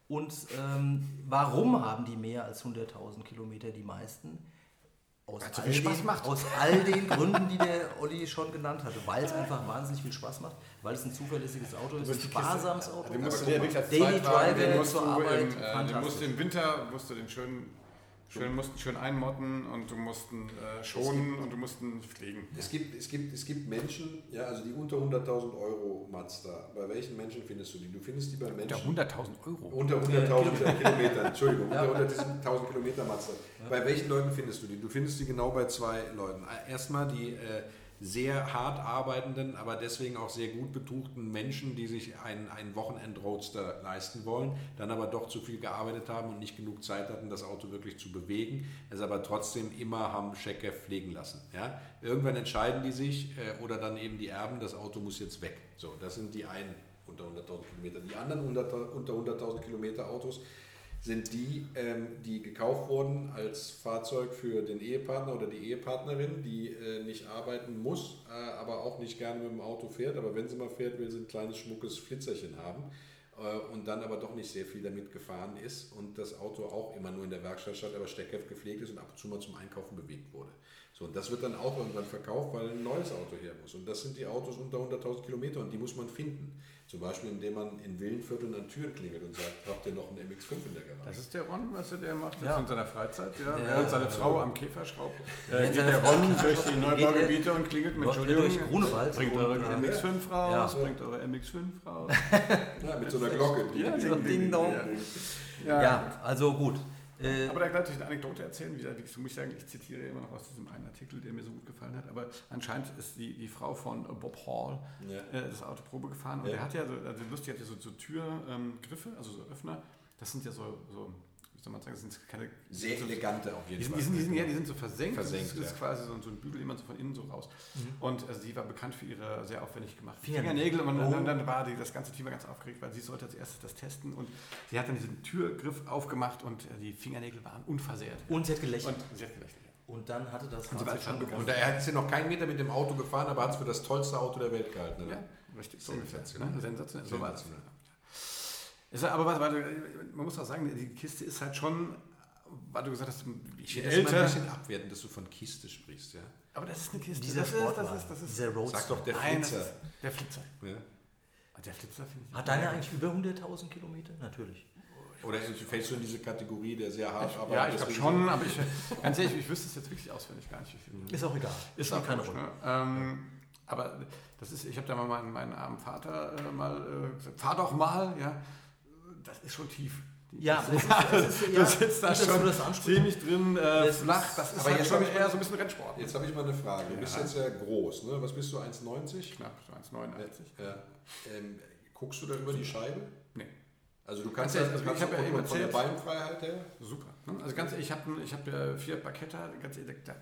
C: Und ähm, warum haben die mehr als 100.000 Kilometer, die meisten? Aus all,
B: viel Spaß
C: den,
B: macht.
C: aus all den Gründen, die der Olli schon genannt hatte. Weil es einfach wahnsinnig viel Spaß macht, weil es ein zuverlässiges Auto ist, ein sparsames Auto.
B: Den musst du
D: Aber
B: dir
D: guck
B: wirklich als
C: Daily Driver zur Arbeit,
B: im, äh, den musst du im Winter musst du den schön, schön, musst ihn schön einmotten und du musst ihn äh, schonen und du musst ihn pflegen.
D: Es gibt, es, gibt, es gibt Menschen, ja, also die unter 100.000 Euro Mazda. Bei welchen Menschen findest du die? Du findest die bei
B: Unter
D: Menschen
B: 100.000 Euro.
D: unter 100.000 Kilometer, Entschuldigung,
C: Ja.
D: unter 100.000 Kilometer Mazda. Bei welchen Leuten findest du die? Du findest die genau bei zwei Leuten. Erstmal die äh, sehr hart arbeitenden, aber deswegen auch sehr gut betuchten Menschen, die sich einen, einen Wochenend-Roadster leisten wollen, dann aber doch zu viel gearbeitet haben und nicht genug Zeit hatten, das Auto wirklich zu bewegen, es aber trotzdem immer haben Checker pflegen lassen. Ja? Irgendwann entscheiden die sich äh, oder dann eben die Erben, das Auto muss jetzt weg. So, das sind die einen unter 100.000 Kilometer. Die anderen unter, unter 100.000 Kilometer Autos sind die, ähm, die gekauft wurden als Fahrzeug für den Ehepartner oder die Ehepartnerin, die äh, nicht arbeiten muss, äh, aber auch nicht gerne mit dem Auto fährt. Aber wenn sie mal fährt, will sie ein kleines, schmuckes Flitzerchen haben äh, und dann aber doch nicht sehr viel damit gefahren ist und das Auto auch immer nur in der Werkstatt stand, aber Steckheft gepflegt ist und ab und zu mal zum Einkaufen bewegt wurde. So, und das wird dann auch irgendwann verkauft, weil ein neues Auto her muss. Und das sind die Autos unter 100.000 Kilometer und die muss man finden. Zum Beispiel, indem man in Villenvierteln an Türen klingelt und sagt, habt ihr noch einen MX5 in der Garage?
B: Das ist der Ron, was der macht
C: Ja.
B: in seiner Freizeit. Ja.
C: Ja.
B: Während seine Frau am Käfer schraubt.
C: Ja,
B: Äh, geht der Ron durch die Neubaugebiete und klingelt mit
C: durch
B: Entschuldigung.
C: Grunewald
B: Bringt eure
C: äh,
B: MX5 raus,
D: Ja.
B: bringt eure MX5 raus.
D: Ja, mit so einer Glocke.
B: Ja,
C: So Ding Dong.
B: Ja.
C: Ja, also gut. Äh,
B: Aber da kann ich eine Anekdote erzählen, wie gesagt, ich muss sagen, ich zitiere immer noch aus diesem einen Artikel, der mir so gut gefallen hat, aber anscheinend ist die, die Frau von äh, Bob Hall
D: Ja.
B: äh, das Auto Probe gefahren und
D: Ja.
B: der hat ja so, also lustig, hat ja so, so Türgriffe, also so Öffner, das sind ja so, so soll man sagen, das sind keine...
D: Sehr
B: so,
D: elegante auf jeden
B: die sind,
D: Fall.
B: die, sind, die, sind, ja, die sind so versenkt,
D: Versenkt,
B: das ist, ist
D: ja.
B: quasi so, so ein Bügel, man so von innen so raus. Und also sie war bekannt für ihre sehr aufwendig gemachten
C: Fingernägel.
B: Und
C: Oh.
B: dann, dann war die, das ganze Team war ganz aufgeregt, weil sie sollte als erstes das testen und sie hat dann diesen Türgriff aufgemacht und äh, die Fingernägel waren unversehrt.
C: und sie hat gelächelt.
B: Und sie hat gelächelt.
C: Und, dann hatte das
B: Und sie schon bekannt.
D: Und er ist ja noch keinen Meter mit dem Auto gefahren, aber hat es für das tollste Auto der Welt gehalten. Oder?
B: Ja, richtig. So ungefähr.
D: Sensationell.
B: Ne? Sensationell. So war das.
D: Sensationell.
B: Ist, aber was, warte, man muss auch sagen, die Kiste ist halt schon, weil du gesagt hast,
D: Ich finde das immer ein bisschen abwertend, dass du von Kiste sprichst. Ja?
B: Aber das ist eine Kiste.
C: Dieser
B: das ist, das ist, das ist,
C: dieser Roadster.
D: Sag doch der
B: Nein,
D: Flitzer.
B: ist der Flitzer.
D: Ja?
B: Ah, Der Flitzer finde ich.
C: Hat deine eigentlich über 100.000 Kilometer? Natürlich.
D: Oder fällst du in diese Kategorie der sehr hart
B: Ja,
D: arbeitenden
B: ich glaube schon, aber ich, ganz ehrlich, ich wüsste es jetzt wirklich auswendig gar nicht.
C: Ist auch egal.
B: Ist auch
C: keine
B: keine
C: Rolle.
B: ne? ähm, Aber das ist, ich habe da mal meinen, meinen armen Vater äh, mal äh, gesagt, fahr doch mal, ja. Das ist schon tief.
C: Ja, das ist, das ist, ja,
B: du sitzt da schon
C: das
B: ziemlich drin, äh, flach. Das ist
D: aber
B: halt
D: jetzt
B: schon
D: hab ich
B: eher so ein bisschen Rennsport.
D: Jetzt habe ich mal eine Frage. Du bist
B: Ja.
D: jetzt ja groß, ne? Was bist du, 1,90?
B: Knapp, so 1,89.
D: Ja. Ähm, guckst du da über die Scheibe?
B: Nee.
D: Also du kannst, ja, kannst
B: ich hab
D: du
B: ja
D: von,
B: eben
D: von der
B: erzählt-
D: Beinfreiheit her.
B: Super. Ne? Also ganz ehrlich, ich habe ich hab ja vier Parketta, ganz ehrlich, da habe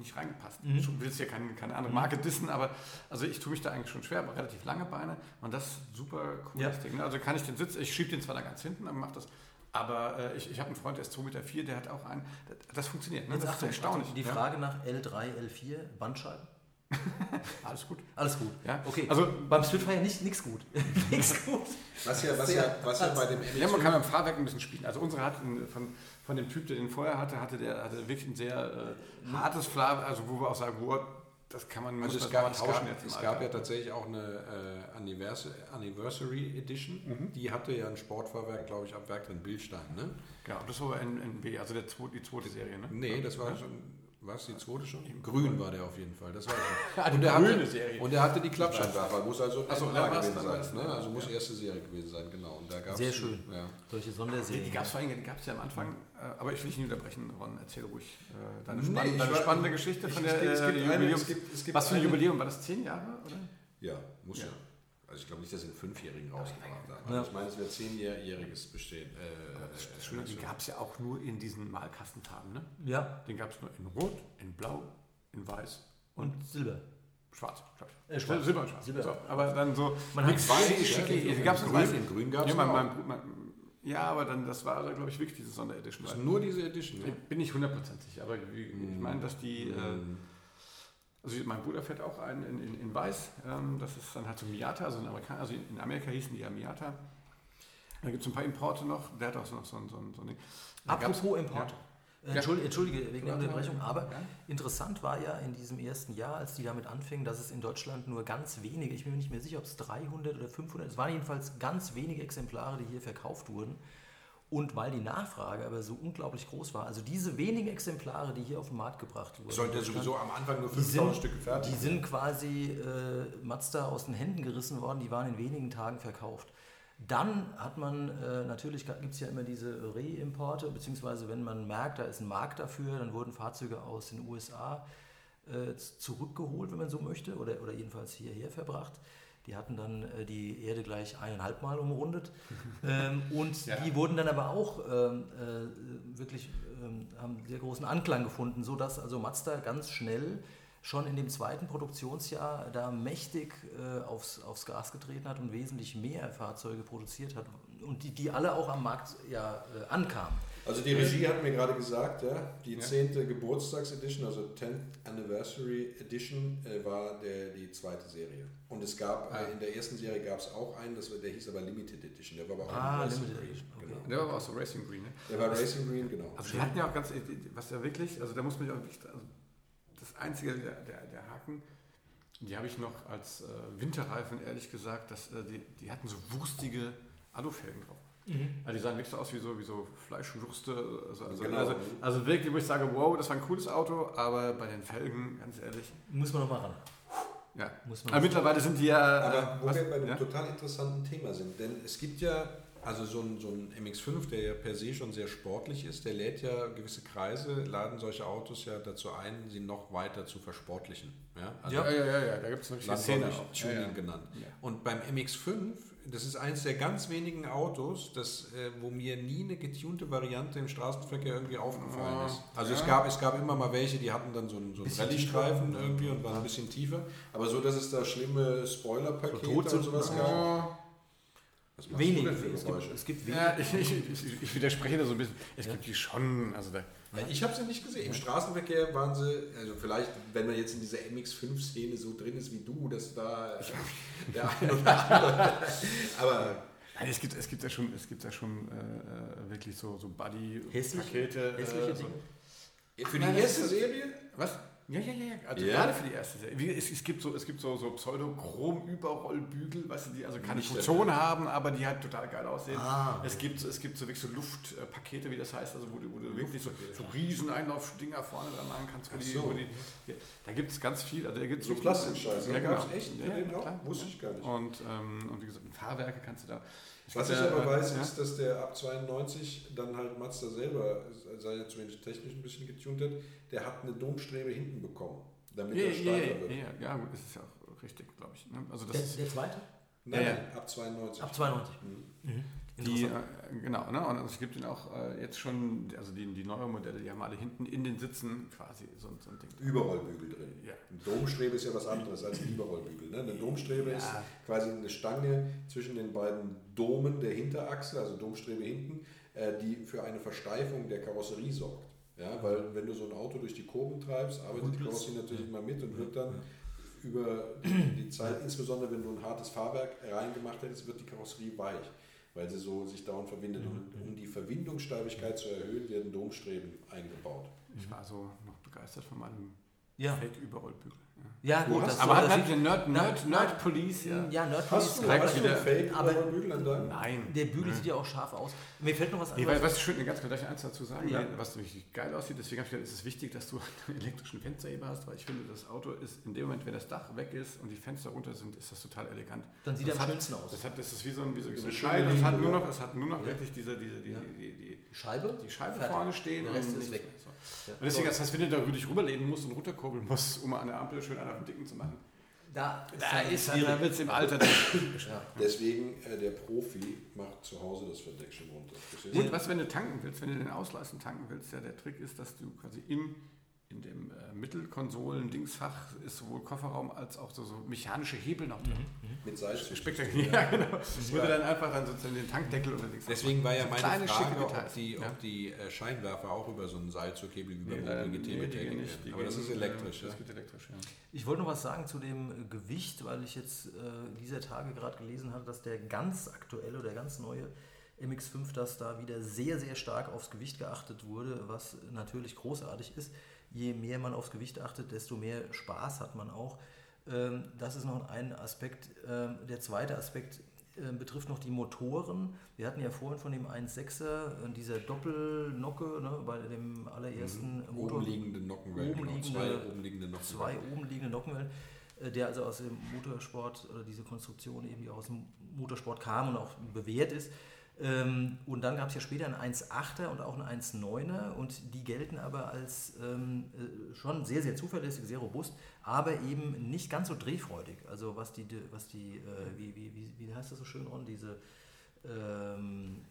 B: ich nicht reingepasst.
C: Mhm.
B: Ich will jetzt ja keine, keine andere Marke dissen, aber also ich tue mich da eigentlich schon schwer, aber relativ lange Beine und das ist super cooles
C: Ja.
B: Ding. Ne? Also kann ich den Sitz, ich schiebe den zwar da ganz hinten, aber mach das. Aber äh, ich, ich habe einen Freund, der ist 2,4 Meter, vier, der hat auch einen. Das, das funktioniert. Ne?
C: Jetzt
B: Das
C: Achtung,
B: ist erstaunlich.
C: Achtung, die
B: ja?
C: Frage nach L3, L4, Bandscheiben.
B: Alles gut.
C: Alles gut.
B: Ja?
C: Okay.
B: Also,
C: beim Spitfire nicht nichts gut. nichts gut.
D: Was ja, was ja, was ja bei dem MX
B: Ja, man kann beim Fahrwerk ein bisschen spielen. Also unsere hat von, von dem Typ, der den vorher hatte, hatte der hatte wirklich ein sehr äh, hartes Fahrwerk, also wo wir auch sagen, wow, das kann man,
D: Also es gab, es,
B: tauschen
D: gab, es gab ja tatsächlich auch eine äh, Anniversary, Anniversary Edition.
B: Mhm.
D: Die hatte ja ein Sportfahrwerk, glaube ich, ab Werk drin, Bildstein. Ne?
B: Genau, das war N- NB, also der die zweite Serie, ne?
D: Nee, das war schon, was, die zweite schon? Grün war der auf jeden Fall, das war
B: die
D: und, der hatte,
B: Serie.
D: und der hatte die Klappscheinwerfer, muss also
B: Ach so,
D: NA
B: da
D: gewesen sein. Ne?
B: ja.
D: Also muss erste Serie gewesen sein, genau. Und da gab's
C: Sehr schön.
D: Ja.
C: Solche Sonderserien.
B: die gab es vor allem, die gab es ja am Anfang, äh, aber ich will dich nicht unterbrechen, Ron, erzähl ruhig äh, deine,
D: Nee,
B: spann
D: ich
B: deine spannende Geschichte
D: ich-
B: von
D: es
B: der
D: gibt- es
B: äh,
D: gibt es gibt- es gibt
B: Was für ein Jubiläum, war das zehn Jahre, oder?
D: ja, muss ja.
B: Ja.
D: Also ich glaube nicht, dass sie einen Fünfjährigen rausgebracht haben.
C: Ja.
D: Ich meine, es wird zehnjähriges bestehen. Äh,
B: Das Schöne, die gab es ja auch nur in diesen Malkastenfarben, ne?
C: ja.
B: Den gab es nur in Rot, in Blau, in Weiß und
C: Und Silber.
B: Schwarz, ich.
C: Äh, schwarz.
B: Silber und Schwarz.
C: Silber.
B: So, aber dann so
C: Man hat
D: weiß,
B: schicke,
D: ja,
B: die gab's in
D: Grün,
B: Weiß.
D: in Grün gab's
B: ja, mein,
D: auch.
B: mein, mein, ja, aber dann, das war, glaube ich, wirklich diese Sonderedition.
D: Das ist nur diese Edition.
B: Ich
D: Ne?
B: bin nicht hundertprozentig sicher, aber ich meine, dass die, äh,
D: Ähm,
B: also mein Bruder fährt auch einen in, in, in Weiß, ähm, das ist dann halt so Miata, also in, Amerika, also in Amerika hießen die ja Miata. Da gibt es ein paar Importe noch, der hat auch so noch so ein, so ein, so ein Ding. Da
C: Apropos Import.
B: Ja.
C: Entschuldige, Entschuldige wegen der. Unterbrechung, aber interessant war ja in diesem ersten Jahr, als die damit anfingen, dass es in Deutschland nur ganz wenige, ich bin mir nicht mehr sicher, ob es 300 oder 500, es waren jedenfalls ganz wenige Exemplare, die hier verkauft wurden. Und weil die Nachfrage aber so unglaublich groß war, also diese wenigen Exemplare, die hier auf den Markt gebracht wurden,
D: sollte
C: Deutschland,
D: sowieso am Anfang nur
C: die
D: 5000
C: sind,
D: Stücke fertig.
C: die sind quasi äh, Mazda aus den Händen gerissen worden, die waren in wenigen Tagen verkauft. Dann hat man, äh, natürlich gibt es ja immer diese Reimporte, beziehungsweise wenn man merkt, da ist ein Markt dafür, dann wurden Fahrzeuge aus den USA äh, zurückgeholt, wenn man so möchte, oder, oder jedenfalls hierher verbracht. Die hatten dann äh, die Erde gleich eineinhalb Mal umrundet. ähm, und
B: Ja.
C: die wurden dann aber auch ähm, äh, wirklich, ähm, haben sehr großen Anklang gefunden, sodass also Mazda ganz schnell schon in dem zweiten Produktionsjahr da mächtig äh, aufs, aufs Gas getreten hat und wesentlich mehr Fahrzeuge produziert hat und die, die alle auch am Markt ja äh, ankamen.
D: Also die Regie hat mir gerade gesagt, ja, die 10. Geburtstagsedition, also 10th Anniversary Edition, äh, war der, die zweite Serie. Und es gab,
B: Ah.
D: äh, in der ersten Serie gab es auch einen, das, der hieß aber Limited Edition, der war aber auch
C: Ah,
D: Racing
C: Limited
D: Green.
C: Edition, okay.
D: Genau.
B: Der war aber auch so Racing Green, ne?
D: Der war Racing Green, genau.
B: Also die hatten ja auch ganz, was ja wirklich, also da muss man ja auch wirklich, also einzige, der, der, der Haken, die habe ich noch als äh, Winterreifen, ehrlich gesagt, dass, äh, die, die hatten so wurstige Alufelgen drauf. Also die sahen wirklich so aus wie so, wie so Fleischwürste. Also, also,
D: Genau.
B: also, also wirklich, wo ich sage, wow, das war ein cooles Auto, aber bei den Felgen, ganz ehrlich,
C: Muss man noch mal ran.
B: ja.
C: Muss man
B: Aber mittlerweile sind die ja.
D: Aber
B: äh,
D: wo
B: was-
D: wir bei einem
B: ja?
D: total interessanten Thema sind, denn es gibt ja, also so ein, so ein MX5, der ja per se schon sehr sportlich ist, der lädt ja gewisse Kreise, laden solche Autos ja dazu ein, sie noch weiter zu versportlichen. Ja, also
B: ja, ja, ja, ja, da gibt es wirklich eine Szene.
D: Tuning
B: Ja, ja.
D: genannt.
B: Ja.
D: Und beim MX5, das ist eins der ganz wenigen Autos, das, äh, wo mir nie eine getunte Variante im Straßenverkehr irgendwie aufgefallen
B: Ah,
D: ist. Also
B: ja.
D: es, gab, es gab immer mal welche, die hatten dann so einen, so einen Rallye-Streifen irgendwie und waren ein bisschen tiefer. Aber so, dass es da schlimme Spoilerpakete
C: So
D: und sowas
C: ja.
D: gab.
B: Ja.
C: Wenig. Es
D: Geräusche?
C: gibt, es gibt wenig.
B: Ja, ich, ich, ich, ich widerspreche da so ein bisschen. Es gibt die schon. Also da,
D: ich habe sie nicht gesehen. Im Straßenverkehr waren sie, also vielleicht, wenn man jetzt in dieser MX5-Szene so drin ist wie du, dass da der eine oder andere. Aber
B: Nein, es gibt, es gibt ja schon, es gibt ja schon äh, äh, wirklich so, so
C: Hässliche-
B: Buddy-Pakete.
C: hässliche
B: äh, so.
D: Für die erste Serie
B: Was? Ja, ja, ja, ja. Also
D: Ja?
B: gerade für die erste Serie. Es, es gibt so, es gibt so, so Pseudo-Chrom-Überrollbügel, weißt du, die also keine
D: Nicht
B: Funktion haben, aber die halt total geil aussehen.
C: Ah,
B: Es gibt, es gibt so wirklich so Luftpakete, wie das heißt, also wo du, wo du wirklich so, so riesen Einlaufdinger vorne dran machen kannst. Wo die,
D: so.
B: wo die, ja, da gibt es ganz viel. Also da gibt's
D: So Plastikscheiße,
B: Ja, genau.
D: echt
B: Ja,
D: auch?
B: klar.
D: Wusste ich gar nicht.
B: Und, ähm, und wie gesagt, Fahrwerke kannst du da.
D: Was ich
B: ja,
D: aber weiß,
B: ja.
D: ist, dass der ab 92 dann halt Mazda selber, sei ja zumindest technisch ein bisschen getunt hat, der hat eine Domstrebe hinten bekommen, damit
B: Ja,
D: er
B: ja,
D: steifer
B: ja,
D: wird.
B: ja, ja, gut, das ist ja auch richtig, glaube ich. ne? Also das
C: Der,
B: ist
C: der zweite?
D: Nein,
B: Ja,
D: nein, ab 92.
C: Ab 92.
D: Mhm.
C: Mhm.
B: Die, äh, genau, ne? und es gibt ihn auch äh, jetzt schon, also die, die neuen Modelle, die haben alle hinten in den Sitzen quasi so, so ein Ding.
D: Überrollbügel drin.
B: Ja.
D: Eine Domstrebe ist ja was anderes als ein Überrollbügel. Ne? Eine Domstrebe
B: Ja.
D: ist quasi eine Stange zwischen den beiden Domen der Hinterachse, also Domstrebe hinten, äh, die für eine Versteifung der Karosserie sorgt. Ja, weil wenn du so ein Auto durch die Kurven treibst, arbeitet die Karosserie natürlich immer mit und wird dann über die Zeit, insbesondere wenn du ein hartes Fahrwerk reingemacht hättest, wird die Karosserie weich, weil sie so sich dauernd verbindet. Und um die Verbindungssteifigkeit zu erhöhen, werden Domstreben eingebaut.
B: Ich war so noch begeistert von meinem
C: Ja.
B: Fake-Überrollbügel. Ja.
C: Ja,
D: Du
C: gut. Das
B: Aber hat, den Nerd, Nerd, Nerd Police, ja.
C: Ja, Nerd
D: Hast du, hast du Fake
C: Aber-
D: Überrollbügel an deinem?
B: Nein.
C: Der Bügel sieht ja auch scharf aus. Mir fällt noch was
B: Nee,
C: anderes.
B: weil, was schön, ganz kurz darf ich eins dazu sagen,
C: Ja.
B: was richtig geil aussieht. Deswegen habe ich gedacht, ist es wichtig, dass du einen elektrischen Fensterheber hast, weil ich finde, das Auto ist in dem Moment, wenn das Dach weg ist und die Fenster runter sind, ist das total elegant.
C: Dann sieht
B: das
C: er am schönsten aus.
B: Das, hat, das ist wie so, ein, wie so, so Scheibe. Es hat nur
D: ja.
B: noch, es hat nur noch
C: Ja.
B: wirklich diese, diese, die,
C: Ja.
B: die, die,
C: Scheibe?
B: die Scheibe
C: Fertig.
B: vorne stehen.
C: Der Rest ist weg. Ja.
B: Und deswegen, das heißt, wenn du da wirklich rüberlehnen musst und runterkurbeln musst, um an der Ampel schön einen auf den Dicken zu machen,
C: Da,
B: da ist
C: schwierig.
B: da wird es im Alter.
C: Ja.
D: Deswegen, äh, der Profi macht zu Hause das Verdeck schon runter.
B: Und was, wenn du tanken willst, wenn du den Ausleisten tanken willst, ja, der Trick ist, dass du quasi im, in dem äh, Mittelkonsolen-Dingsfach ist sowohl Kofferraum als auch so, so mechanische Hebel noch drin.
D: Mit Salz.
B: Spektakulär, ja, genau. Wo du dann einfach dann sozusagen den Tankdeckel oder Dings
D: Deswegen war ja
B: So
D: meine
B: kleine,
D: Frage, ob die,
B: ja.
D: ob die äh, Scheinwerfer auch über so einen Seilzughebel über
B: Nee,
D: betätigt
B: gehen
D: werden. Aber das ist elektrisch.
B: äh,
D: Ja?
B: Das geht elektrisch, ja.
C: Ich wollte noch was sagen zu dem äh, Gewicht, weil ich jetzt äh, dieser Tage gerade gelesen hatte, dass der ganz aktuelle oder ganz neue MX5, dass da wieder sehr, sehr stark aufs Gewicht geachtet wurde, was natürlich großartig ist. Je mehr man aufs Gewicht achtet, desto mehr Spaß hat man auch. Ähm, das ist noch ein Aspekt. Ähm, der zweite Aspekt äh, betrifft noch die Motoren. Wir hatten ja vorhin von dem 1.6er, äh, dieser Doppelnocke ne, bei dem allerersten Motor.
D: Oben liegende Nockenwellen. Genau.
C: liegende-
D: Zwei oben liegende
C: zwei
D: Nockenwellen.
C: oben liegende Nockenwellen, äh, der also aus dem Motorsport oder diese Konstruktion eben die aus dem Motorsport kam und auch bewährt ist. Ähm, Und dann gab es ja später einen 1.8er und auch einen 1.9er und die gelten aber als ähm, äh, schon sehr, sehr zuverlässig, sehr robust, aber eben nicht ganz so drehfreudig. Also was die, was die äh, wie, wie, wie, wie heißt das so schön, Ron, diese ähm,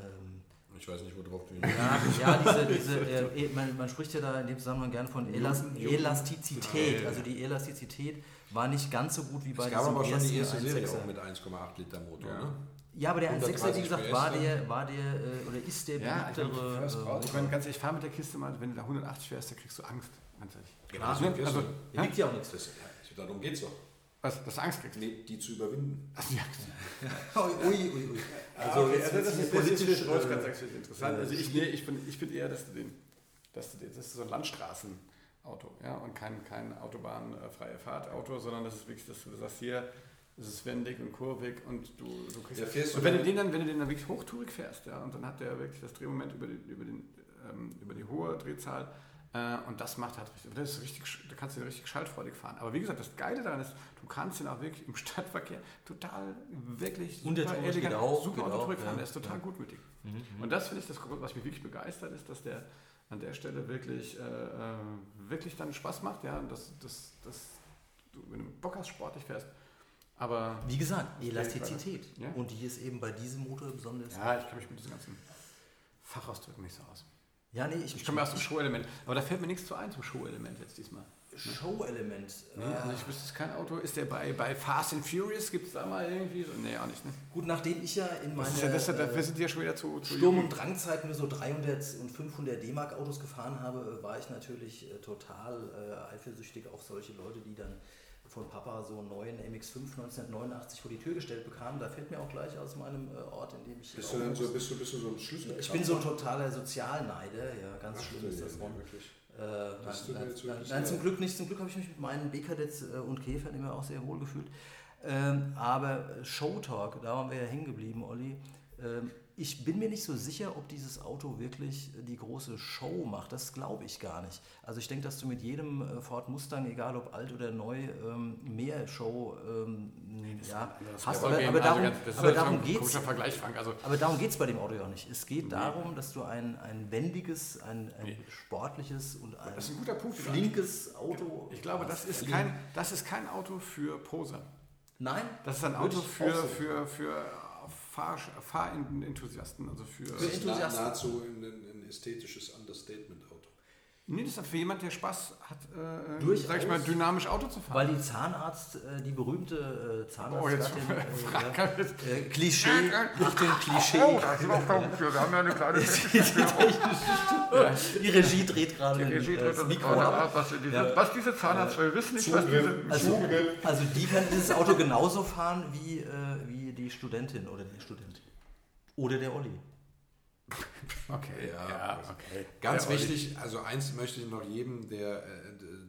C: ähm,
D: Ich weiß nicht, worauf du
C: ja, ja diese, diese, äh, man, man spricht ja da in dem Zusammenhang gern von Elas Elastizität.
B: Ja, ja.
C: Also die Elastizität war nicht ganz so gut wie bei
D: Es gab aber schon die erste Serie
C: 1.6er.
D: auch mit 1,8 Liter Motor. Ne?
C: Ja, aber der 1.6er, wie
D: 130
C: gesagt, war
D: dann.
C: der, war der äh, oder ist der
B: Ja, ich meine,
C: beliebtere.
B: First
C: äh,
B: ich meine, ganz ehrlich, fahr mit der Kiste mal, wenn du da 180 fährst, da kriegst du Angst. Ganz ehrlich.
D: Deswegen
B: also,
D: fährst du-
C: hier liegt ja auch nichts.
D: das, ja, darum geht es doch.
B: Was, dass du Angst kriegst.
D: Nee, die zu überwinden.
B: Also, ja.
C: Ui, ui, ui.
B: Also,
C: jetzt
B: also
C: wird's
B: das
C: hier
B: ist politisch, ich
C: äh,
B: das ist interessant.
C: äh,
B: Also ich, nee, ich, bin, ich finde eher, dass du den, dass du den, das ist so ein Landstraßen Auto, ja, und kein, kein autobahnfreie Fahrtauto, sondern das ist wirklich, dass du sagst hier, es ist wendig und kurvig und du, du kriegst.
D: Ja, fährst du
B: und wenn du den dann, wenn du den dann wirklich hochtourig fährst, ja, und dann hat der wirklich das Drehmoment über, den, über, den, ähm, über die hohe Drehzahl äh, und das macht halt richtig, das ist richtig, da kannst du den richtig schaltfreudig fahren. Aber wie gesagt, das Geile daran ist, du kannst den auch wirklich im Stadtverkehr total wirklich
C: Und
B: super
C: geht
B: elegant,
C: auch,
B: super
C: geht auch,
B: fahren,
C: ja.
B: der ist total gutmütig. Und das finde ich das, was mich wirklich begeistert, ist, dass der an der Stelle wirklich, äh, äh, wirklich dann Spaß macht, ja, und dass, dass, dass du mit einem Bock hast, sportlich fährst. Aber
C: Wie gesagt, Elastizität.
B: Ja.
C: Und die ist eben bei diesem Motor besonders.
B: ja, ich kann mich mit diesen ganzen Fachausdrücken nicht so aus.
C: Ja, nee, ich,
B: Ich komme aus dem Show-Element. Aber da fällt mir nichts zu ein zum Show-Element jetzt diesmal.
C: Show-Element.
B: Nee,
C: äh,
B: also ich wüsste es kein Auto. Ist der bei, bei Fast and Furious? Gibt es da mal irgendwie so? Nee, auch nicht. Ne?
C: Gut, nachdem ich ja in meiner
B: ja, das, ja-
C: äh,
B: dafür sind die ja schon wieder zu, zu
C: Sturm- und Drangzeit nur so 300 und 500 D-Mark Autos gefahren habe, war ich natürlich äh, total äh, eifersüchtig auf solche Leute, die dann von Papa so einen neuen MX5 1989 vor die Tür gestellt bekamen. Da fällt mir auch gleich aus meinem äh, Ort, in dem ich
D: Bist du dann so, bist du, bist du so ein Schlüssel?
C: Ich bin so ein totaler Sozialneider, ja, ganz
D: Ach,
C: schlimm ist das
D: wirklich.
C: Äh, nein,
D: Das
C: nein,
D: jetzt
C: nein,
D: wirklich
C: nein, zum. Glück nicht. Zum Glück habe ich mich mit meinen B-Kadets äh, und Käfern immer auch sehr wohl gefühlt. Ähm, aber Showtalk, da waren wir ja hängen geblieben, Olli. Ähm, ich bin mir nicht so sicher, ob dieses Auto wirklich äh, die große Show macht. Das glaube ich gar nicht. Also ich denke, dass du mit jedem äh, Ford Mustang, egal ob alt oder neu, ähm, mehr Show ähm, ja, hast. Aber,
B: also ganz- ist
C: aber darum geht es.
B: Also,
C: Aber darum geht es bei dem Auto ja auch nicht. Es geht darum, dass du ein, ein wendiges, ein, ein
B: Nee.
C: sportliches und ein
B: das ist ein guter Punkt.
C: flinkes Auto.
B: Ich glaube, das ist kein, das ist kein Auto für Poser.
C: Nein,
B: Das ist ein Auto für, für, für Fahr, Fahrenthusiasten. Also für,
C: Für Enthusiasten.
D: nahezu ein, ein ästhetisches Understatement-Auto.
B: nee, das ist für jemand, der Spaß hat, äh,
C: Durchaus.
B: sag ich mal, dynamisch Auto zu fahren.
C: weil die Zahnarzt, äh, die berühmte äh,
B: oh, jetzt
C: äh, äh, Klischee, Achtung, Klischee.
B: Oh, da sind wir auf der Wir haben ja eine kleine
C: Die Regie dreht gerade
B: Die Regie
C: äh,
B: dreht
C: das
B: uns
C: Mikro
B: gerade
C: ab.
B: was, diese,
C: Ja.
B: was diese Zahnarzt will, wissen nicht, was diese...
C: Also, also die kann dieses Auto genauso fahren wie, äh, wie die Studentin oder der Student. Oder der Olli.
B: Okay,
D: Ja,
B: ja,
D: also
B: okay.
D: Ganz
B: Olli.
D: wichtig, also eins möchte ich noch jedem, der äh,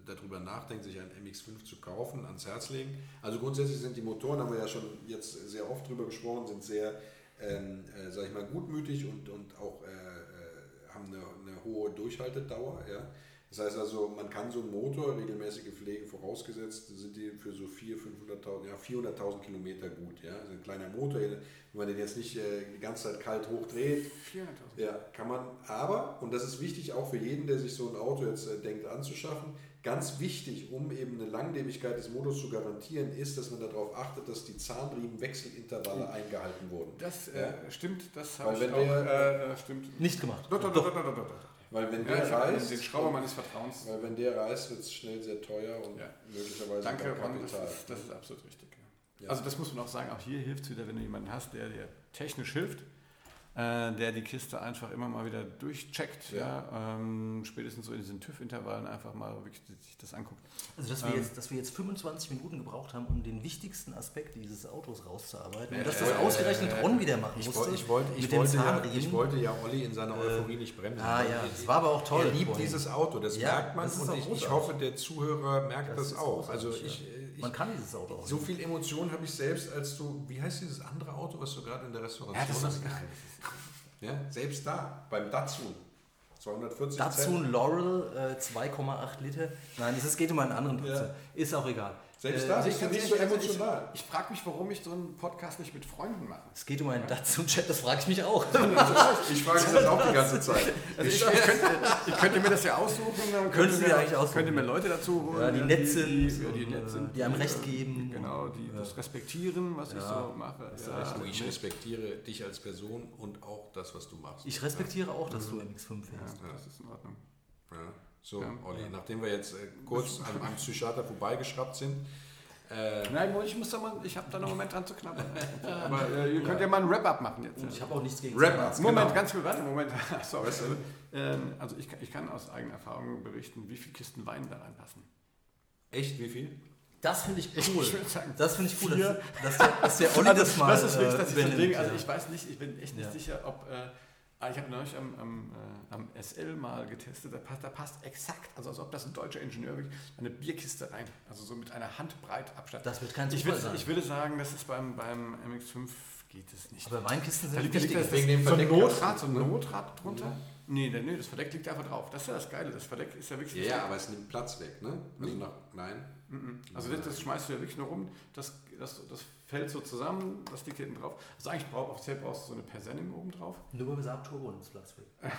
D: darüber nachdenkt, sich einen MX5 zu kaufen, ans Herz legen. Also grundsätzlich sind die Motoren, haben wir ja schon jetzt sehr oft drüber gesprochen, sind sehr, ähm, äh, sag ich mal, gutmütig und, und auch äh, äh, haben eine, eine hohe Durchhaltedauer. Ja? Das heißt also, man kann so einen Motor, regelmäßige Pflege vorausgesetzt, sind die für so 400.000, 500.000, ja 400.000 Kilometer gut. Ja? Das ist ein kleiner Motor, wenn man den jetzt nicht äh, die ganze Zeit kalt hochdreht,
B: 400.000.
D: ja, kann man. Aber, und das ist wichtig auch für jeden, der sich so ein Auto jetzt äh, denkt anzuschaffen, ganz wichtig, um eben eine Langlebigkeit des Motors zu garantieren, ist, dass man darauf achtet, dass die Zahnriemenwechselintervalle eingehalten wurden.
B: Das äh,
D: Ja.
B: stimmt, das habe ich auch,
D: der-
B: äh, stimmt.
C: Nicht gemacht.
B: Doch, doch, doch, doch, doch, doch, doch.
D: Weil wenn
B: Ja,
D: der
B: hab den,
D: reißt,
B: den Schrauber meines Vertrauens.
D: weil wenn der reißt, wird es schnell sehr teuer und
B: Ja.
D: möglicherweise
B: Danke,
D: auch
B: Ron, das
D: Kapital.
B: ist, das ist absolut richtig. ja.
D: Ja.
B: Also das muss man auch sagen, auch hier hilft es wieder, wenn du jemanden hast, der dir technisch hilft, äh, der die Kiste einfach immer mal wieder durchcheckt, ja.
D: Ja.
B: ähm, spätestens so in diesen TÜV-Intervallen einfach mal wirklich sich das anguckt.
C: Also, dass wir,
B: Ähm.
C: jetzt, dass wir jetzt 25 Minuten gebraucht haben, um den wichtigsten Aspekt dieses Autos rauszuarbeiten.
B: Ja,
C: und dass das
B: ja,
C: ausgerechnet
D: ja.
C: Ron wieder machen
D: Ich,
C: musste.
D: ich, wollte, ich, wollte ja, ich wollte ja Olli in seiner Euphorie nicht bremsen.
C: ah ja, das war aber auch toll.
D: Er liebt dieses Auto, das
C: Ja,
D: merkt man und ich, ich hoffe, der Zuhörer merkt
C: Das
D: das, auch. Also ich,
C: Man kann dieses Auto auch.
D: so viel Emotion habe ich selbst, als du, wie heißt dieses andere Auto, was du gerade in der Restauration
B: Ja, das ist
D: hast? Ja, selbst da, beim Datsun. 240
C: Datsun. Laurel äh, 2,8 Liter. Nein, es geht um einen anderen Datsun.
D: Ja.
C: Ist auch egal.
D: Selbst
C: Äh,
D: da
B: Also
D: bist du nicht so
B: also
D: emotional.
B: Ich, ich frage mich, warum ich so einen Podcast nicht mit Freunden mache.
C: Es geht um einen Datsun-Chat, das frage ich mich auch.
D: Ich frage mich das auch die ganze Zeit.
B: Also ich, ich, könnte, ich könnte mir das ja aussuchen. Dann
C: Könntest
B: könnte
C: du
B: mir,
C: eigentlich aussuchen.
B: Könnte mir Leute dazu holen.
C: Ja, die nett sind,
B: Die, die, nett
C: äh,
B: sind,
C: die einem
B: äh,
C: Recht geben.
B: Genau, die
C: Und,
B: das respektieren, was ich
C: Ja,
B: so mache. Ja.
D: Du, ich respektiere dich als Person und auch das, was du machst.
C: Ich respektiere auch, dass
B: Mhm.
C: du MX5 fährst.
B: ja, das ist in Ordnung.
D: Ja. So,
B: Ja.
D: Olli, nachdem wir jetzt äh, kurz am, am Psychiater vorbeigeschraubt sind, äh,
B: Nein, ich muss da mal, ich habe da noch einen Moment dran zu knabbern. Aber äh, ihr könnt ja mal ein Wrap-up machen jetzt.
C: Und ich habe auch nichts gegen
D: Rap-
C: Zahnarzt.
B: Moment,
D: genau.
B: ganz kurz, warte, Moment. Sorry. Ähm, also ich, kann- ich kann aus eigener Erfahrung berichten, wie viele Kisten Wein da reinpassen.
D: echt, wie viel?
C: Das finde ich cool.
B: Ich sagen,
C: Das finde ich cool, dass, dass, der, dass der Olli
B: Also,
C: das mal
B: das ist wirklich
C: äh,
B: das, ist das
C: übernimmt,
B: Ding. Also ich weiß nicht, ich bin echt nicht
C: Ja.
B: sicher, ob äh, Ich habe neulich am, am, äh, am SL mal getestet, da passt, da passt exakt, also als ob das ein deutscher Ingenieur wirklich eine Bierkiste rein, also so mit einer Handbreit Abstand.
C: Das wird kein
B: ich,
C: Zufall
B: würde,
C: sein.
B: ich würde sagen, das ist beim, beim MX5 geht es nicht.
C: Aber Weinkisten sind
B: da liegt
C: wichtig.
B: das,
D: wegen dem
B: so ein Notrad, so ein
D: ne?
B: Notrad drunter. Nee, der, nee, das Verdeck liegt einfach drauf. Das ist ja das Geile. Das Verdeck ist ja wirklich.
D: Ja, ja, aber es nimmt Platz weg, ne? Also nach, nein.
B: Mhm. Also das, das schmeißt du ja wirklich nur rum. Das, das, das fällt so zusammen, das liegt hinten drauf. Also eigentlich brauch, offiziell brauchst du so eine Persenning oben drauf.
C: Nur beim Saab Turbo nimmt Platz weg.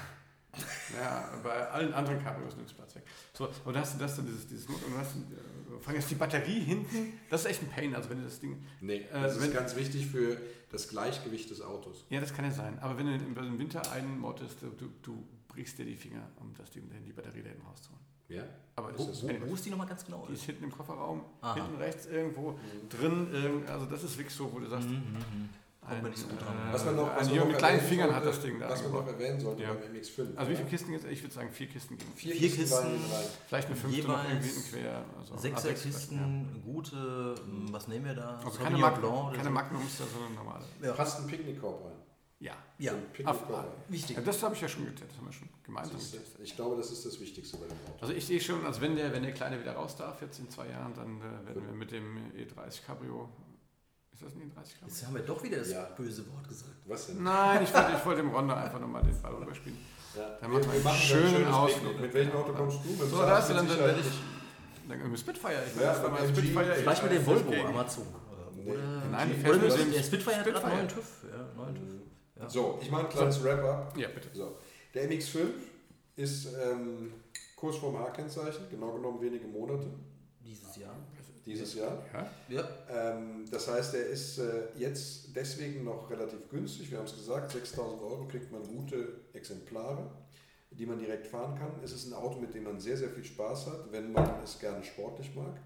B: Ja, bei allen anderen Cabrios nimmt es Platz weg. So, und da hast du das dann, dieses, dieses Not, und du hast, äh, vor allem jetzt die Batterie hinten, das ist echt ein Pain. Also wenn du das Ding.
D: Nee,
B: Äh,
D: das
B: wenn-
D: ist ganz wichtig für das Gleichgewicht des Autos.
B: Ja, das kann ja sein. Aber wenn du im, im Winter einmottest, du, du, du brichst dir die Finger, um das Ding, die Batterie da hinten rauszuholen.
D: Ja?
B: Aber
D: Ist
B: das
D: das so?
B: anyway.
C: Wo ist die nochmal ganz genau?
B: Die ist hinten im Kofferraum,
C: Aha.
B: hinten rechts irgendwo drin. Irgend, also das ist wirklich so, wo du sagst,
C: Mhm, mhm. Kommt mir nicht so gut dran.
B: äh,
D: Was man noch, was
B: ein
D: man
B: Junge
D: noch
B: mit kleinen Fingern
D: sollte,
B: hat das Ding da.
D: Was man noch erwähnen sollte
B: Ja.
D: beim MX5.
B: Also wie viele
D: ja?
B: Kisten jetzt? Ich würde sagen vier Kisten.
D: Vier,
C: Vier
D: Kisten, waren
C: Kisten.
B: Vielleicht eine fünfte noch irgendwie quer. Also
C: Sechser Kisten, gute, m, was nehmen wir da?
B: ja. Also
C: Sauvignon
B: keine, Mag
C: Blanc oder
B: keine
C: so?
B: Magnums, sondern normale.
C: Ja.
D: Passt ein Picknickkorb rein.
B: Ja.
C: Ja, wichtig.
B: ja das habe ich ja schon getestet. Das haben wir schon gemeinsam getestet.
D: Ich glaube, das ist das Wichtigste bei dem Auto.
B: Also ich sehe schon, als wenn der, wenn der Kleine wieder raus darf, jetzt in zwei Jahren, dann äh, werden wir mit dem E30 Cabrio. Ist das ein E30 Cabrio?
C: Jetzt haben wir doch wieder das
D: Ja.
C: böse Wort gesagt.
D: Was denn?
B: Nein, ich wollte, ich wollte dem Ronda einfach nochmal den Ball rüberspielen.
D: Ja.
B: Dann machen wir
D: machen
B: einen
D: dann
B: schönen Ausflug.
D: Mit welchem Auto kommst du? Mit
B: So, da hast du dann,
D: mit
B: dann werde ich. Dann irgendwie Spitfire. Ich
D: Ja,
B: mal
D: MG.
B: Spitfire.
C: Vielleicht mit dem
B: ich-
C: Volvo zu. Oder,
D: Nee.
C: oder,
B: Nein,
C: oder mit
B: mit dem
C: der Spitfire hat gerade neuen TÜV. Ja, neuen TÜV. Ja.
D: So, ich mache ein kleines Wrap-up.
B: Ja, bitte.
D: So, der MX5 ist ähm, kurz vorm A-Kennzeichen, genau genommen wenige Monate
C: Dieses Jahr.
D: dieses Jahr.
B: Ja?
C: Ja.
D: Ähm, das heißt, er ist äh, jetzt deswegen noch relativ günstig. Wir haben es gesagt, 6000 Euro kriegt man gute Exemplare, die man direkt fahren kann. Es ist ein Auto, mit dem man sehr, sehr viel Spaß hat, wenn man es gerne sportlich mag.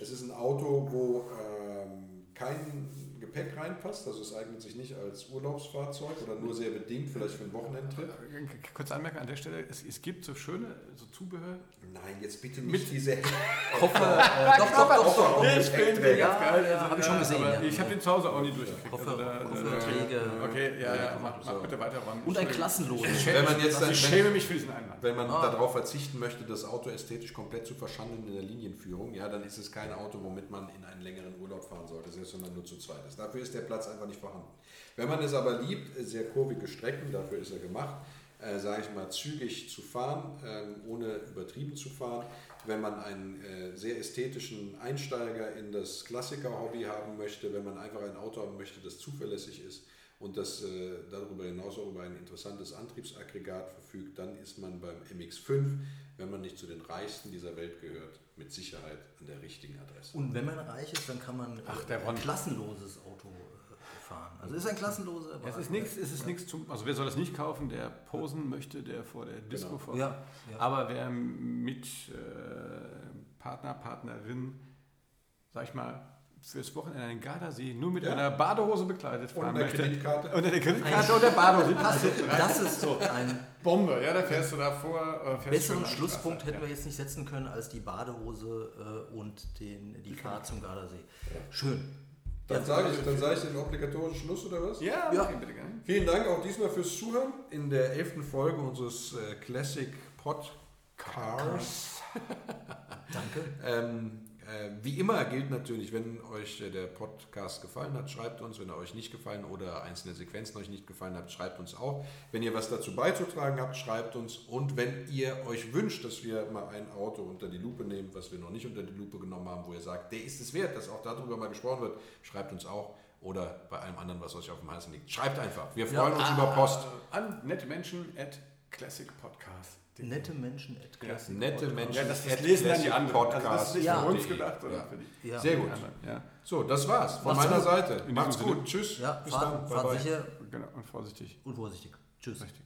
D: Es ist ein Auto, wo ähm, kein Gepäck reinpasst, also es eignet sich nicht als Urlaubsfahrzeug oder nur sehr bedingt, vielleicht für einen Wochenendtrip.
B: Kurz anmerken an der Stelle, es, es gibt so schöne so Zubehör.
D: Nein, jetzt bitte nicht
B: Mit-
D: diese
C: Koffer. Äh, doch, doch, doch, doch.
D: Nee,
B: ich bin
D: Träger.
B: ganz geil.
C: Ja,
B: Also,
C: hab ich schon
B: äh,
C: gesehen,
B: aber
C: ja.
B: Ich habe den zu Hause auch nie durchgekriegt.
C: Koffer-
B: also da,
C: Kofferträge.
B: Okay, ja, ja, mach,
D: so.
B: mach bitte weiter, Ron.
C: Und ein
B: schäme,
D: Wenn man
B: mich-
D: jetzt dann-
B: ich
D: wenn-
B: schäme mich für diesen Einwand.
D: Wenn man
C: Ah.
D: darauf verzichten möchte, das Auto ästhetisch komplett zu verschandeln in der Linienführung, ja, dann ist es kein Auto, womit man in einen längeren Urlaub fahren sollte, selbst man nur zu zweit ist. Dafür ist der Platz einfach nicht vorhanden. Wenn man es aber liebt, sehr kurvige Strecken, dafür ist er gemacht, äh, sage ich mal, zügig zu fahren, ähm, ohne übertrieben zu fahren. Wenn man einen äh, sehr ästhetischen Einsteiger in das Klassiker-Hobby haben möchte, wenn man einfach ein Auto haben möchte, das zuverlässig ist und das äh, darüber hinaus auch über ein interessantes Antriebsaggregat verfügt, dann ist man beim MX5, wenn man nicht zu den reichsten dieser Welt gehört, mit Sicherheit an der richtigen Adresse.
C: Und wenn man reich ist, dann kann man äh,
B: Ach, der
C: ein klassenloses Auto äh, fahren. Also ist ein klassenloser.
B: Es ist nichts, es ist nichts zum, also wer soll das nicht kaufen, der posen möchte, der vor der Disco
D: Genau.
B: vor.
C: Ja, ja.
B: Aber wer mit äh, Partner, Partnerin, sag ich mal, fürs Wochenende einen Gardasee nur mit
D: Ja.
B: einer Badehose bekleidet
D: Und
B: fahren
D: eine
B: möchte.
D: Kreditkarte.
B: Unter der Kreditkarte und der Badehose. Rein.
C: Das ist so ein
B: Bombe, ja, da fährst du davor. Äh, fährst
C: besseren Schlusspunkt hätten wir jetzt nicht setzen können als die Badehose äh, und den, die Fahrt zum Gardasee. Schön.
D: Dann sage ich, dann sage ich den obligatorischen Schluss oder was?
B: Ja,
C: Ja.
B: okay, bitte gerne.
D: Vielen Dank auch diesmal fürs Zuhören in der elften Folge unseres äh, Classic Podcasts.
C: Danke.
D: Ähm, äh, wie immer gilt natürlich, wenn euch äh, der Podcast gefallen hat, schreibt uns. Wenn er euch nicht gefallen oder einzelne Sequenzen euch nicht gefallen hat, schreibt uns auch. Wenn ihr was dazu beizutragen habt, schreibt uns. Und wenn ihr euch wünscht, dass wir mal ein Auto unter die Lupe nehmen, was wir noch nicht unter die Lupe genommen haben, wo ihr sagt, der ist es wert, dass auch darüber mal gesprochen wird, schreibt uns auch. Oder bei allem anderen, was euch auf dem Herzen liegt. Schreibt einfach. Wir freuen uns über Post.
B: Äh, an nette Menschen at Classic Podcast.
C: Nette Menschen at Classic
D: Nette
C: Podcast.
D: Menschen.
B: Ja, das, das lesen dann die anderen. Also das ist nicht
C: Ja.
B: für uns gedacht, oder
D: Ja.
C: Ja.
D: Sehr gut.
B: Ja,
D: So, das war's von
C: Macht's
D: meiner
C: gut.
D: Seite.
B: diesem
D: Macht's gut. Tschüss.
C: Ja,
D: Bis
C: fahrt,
D: dann.
C: fahrt
D: Bye, bye.
C: sicher
B: genau. Und vorsichtig.
C: und vorsichtig. Tschüss.
B: Richtig.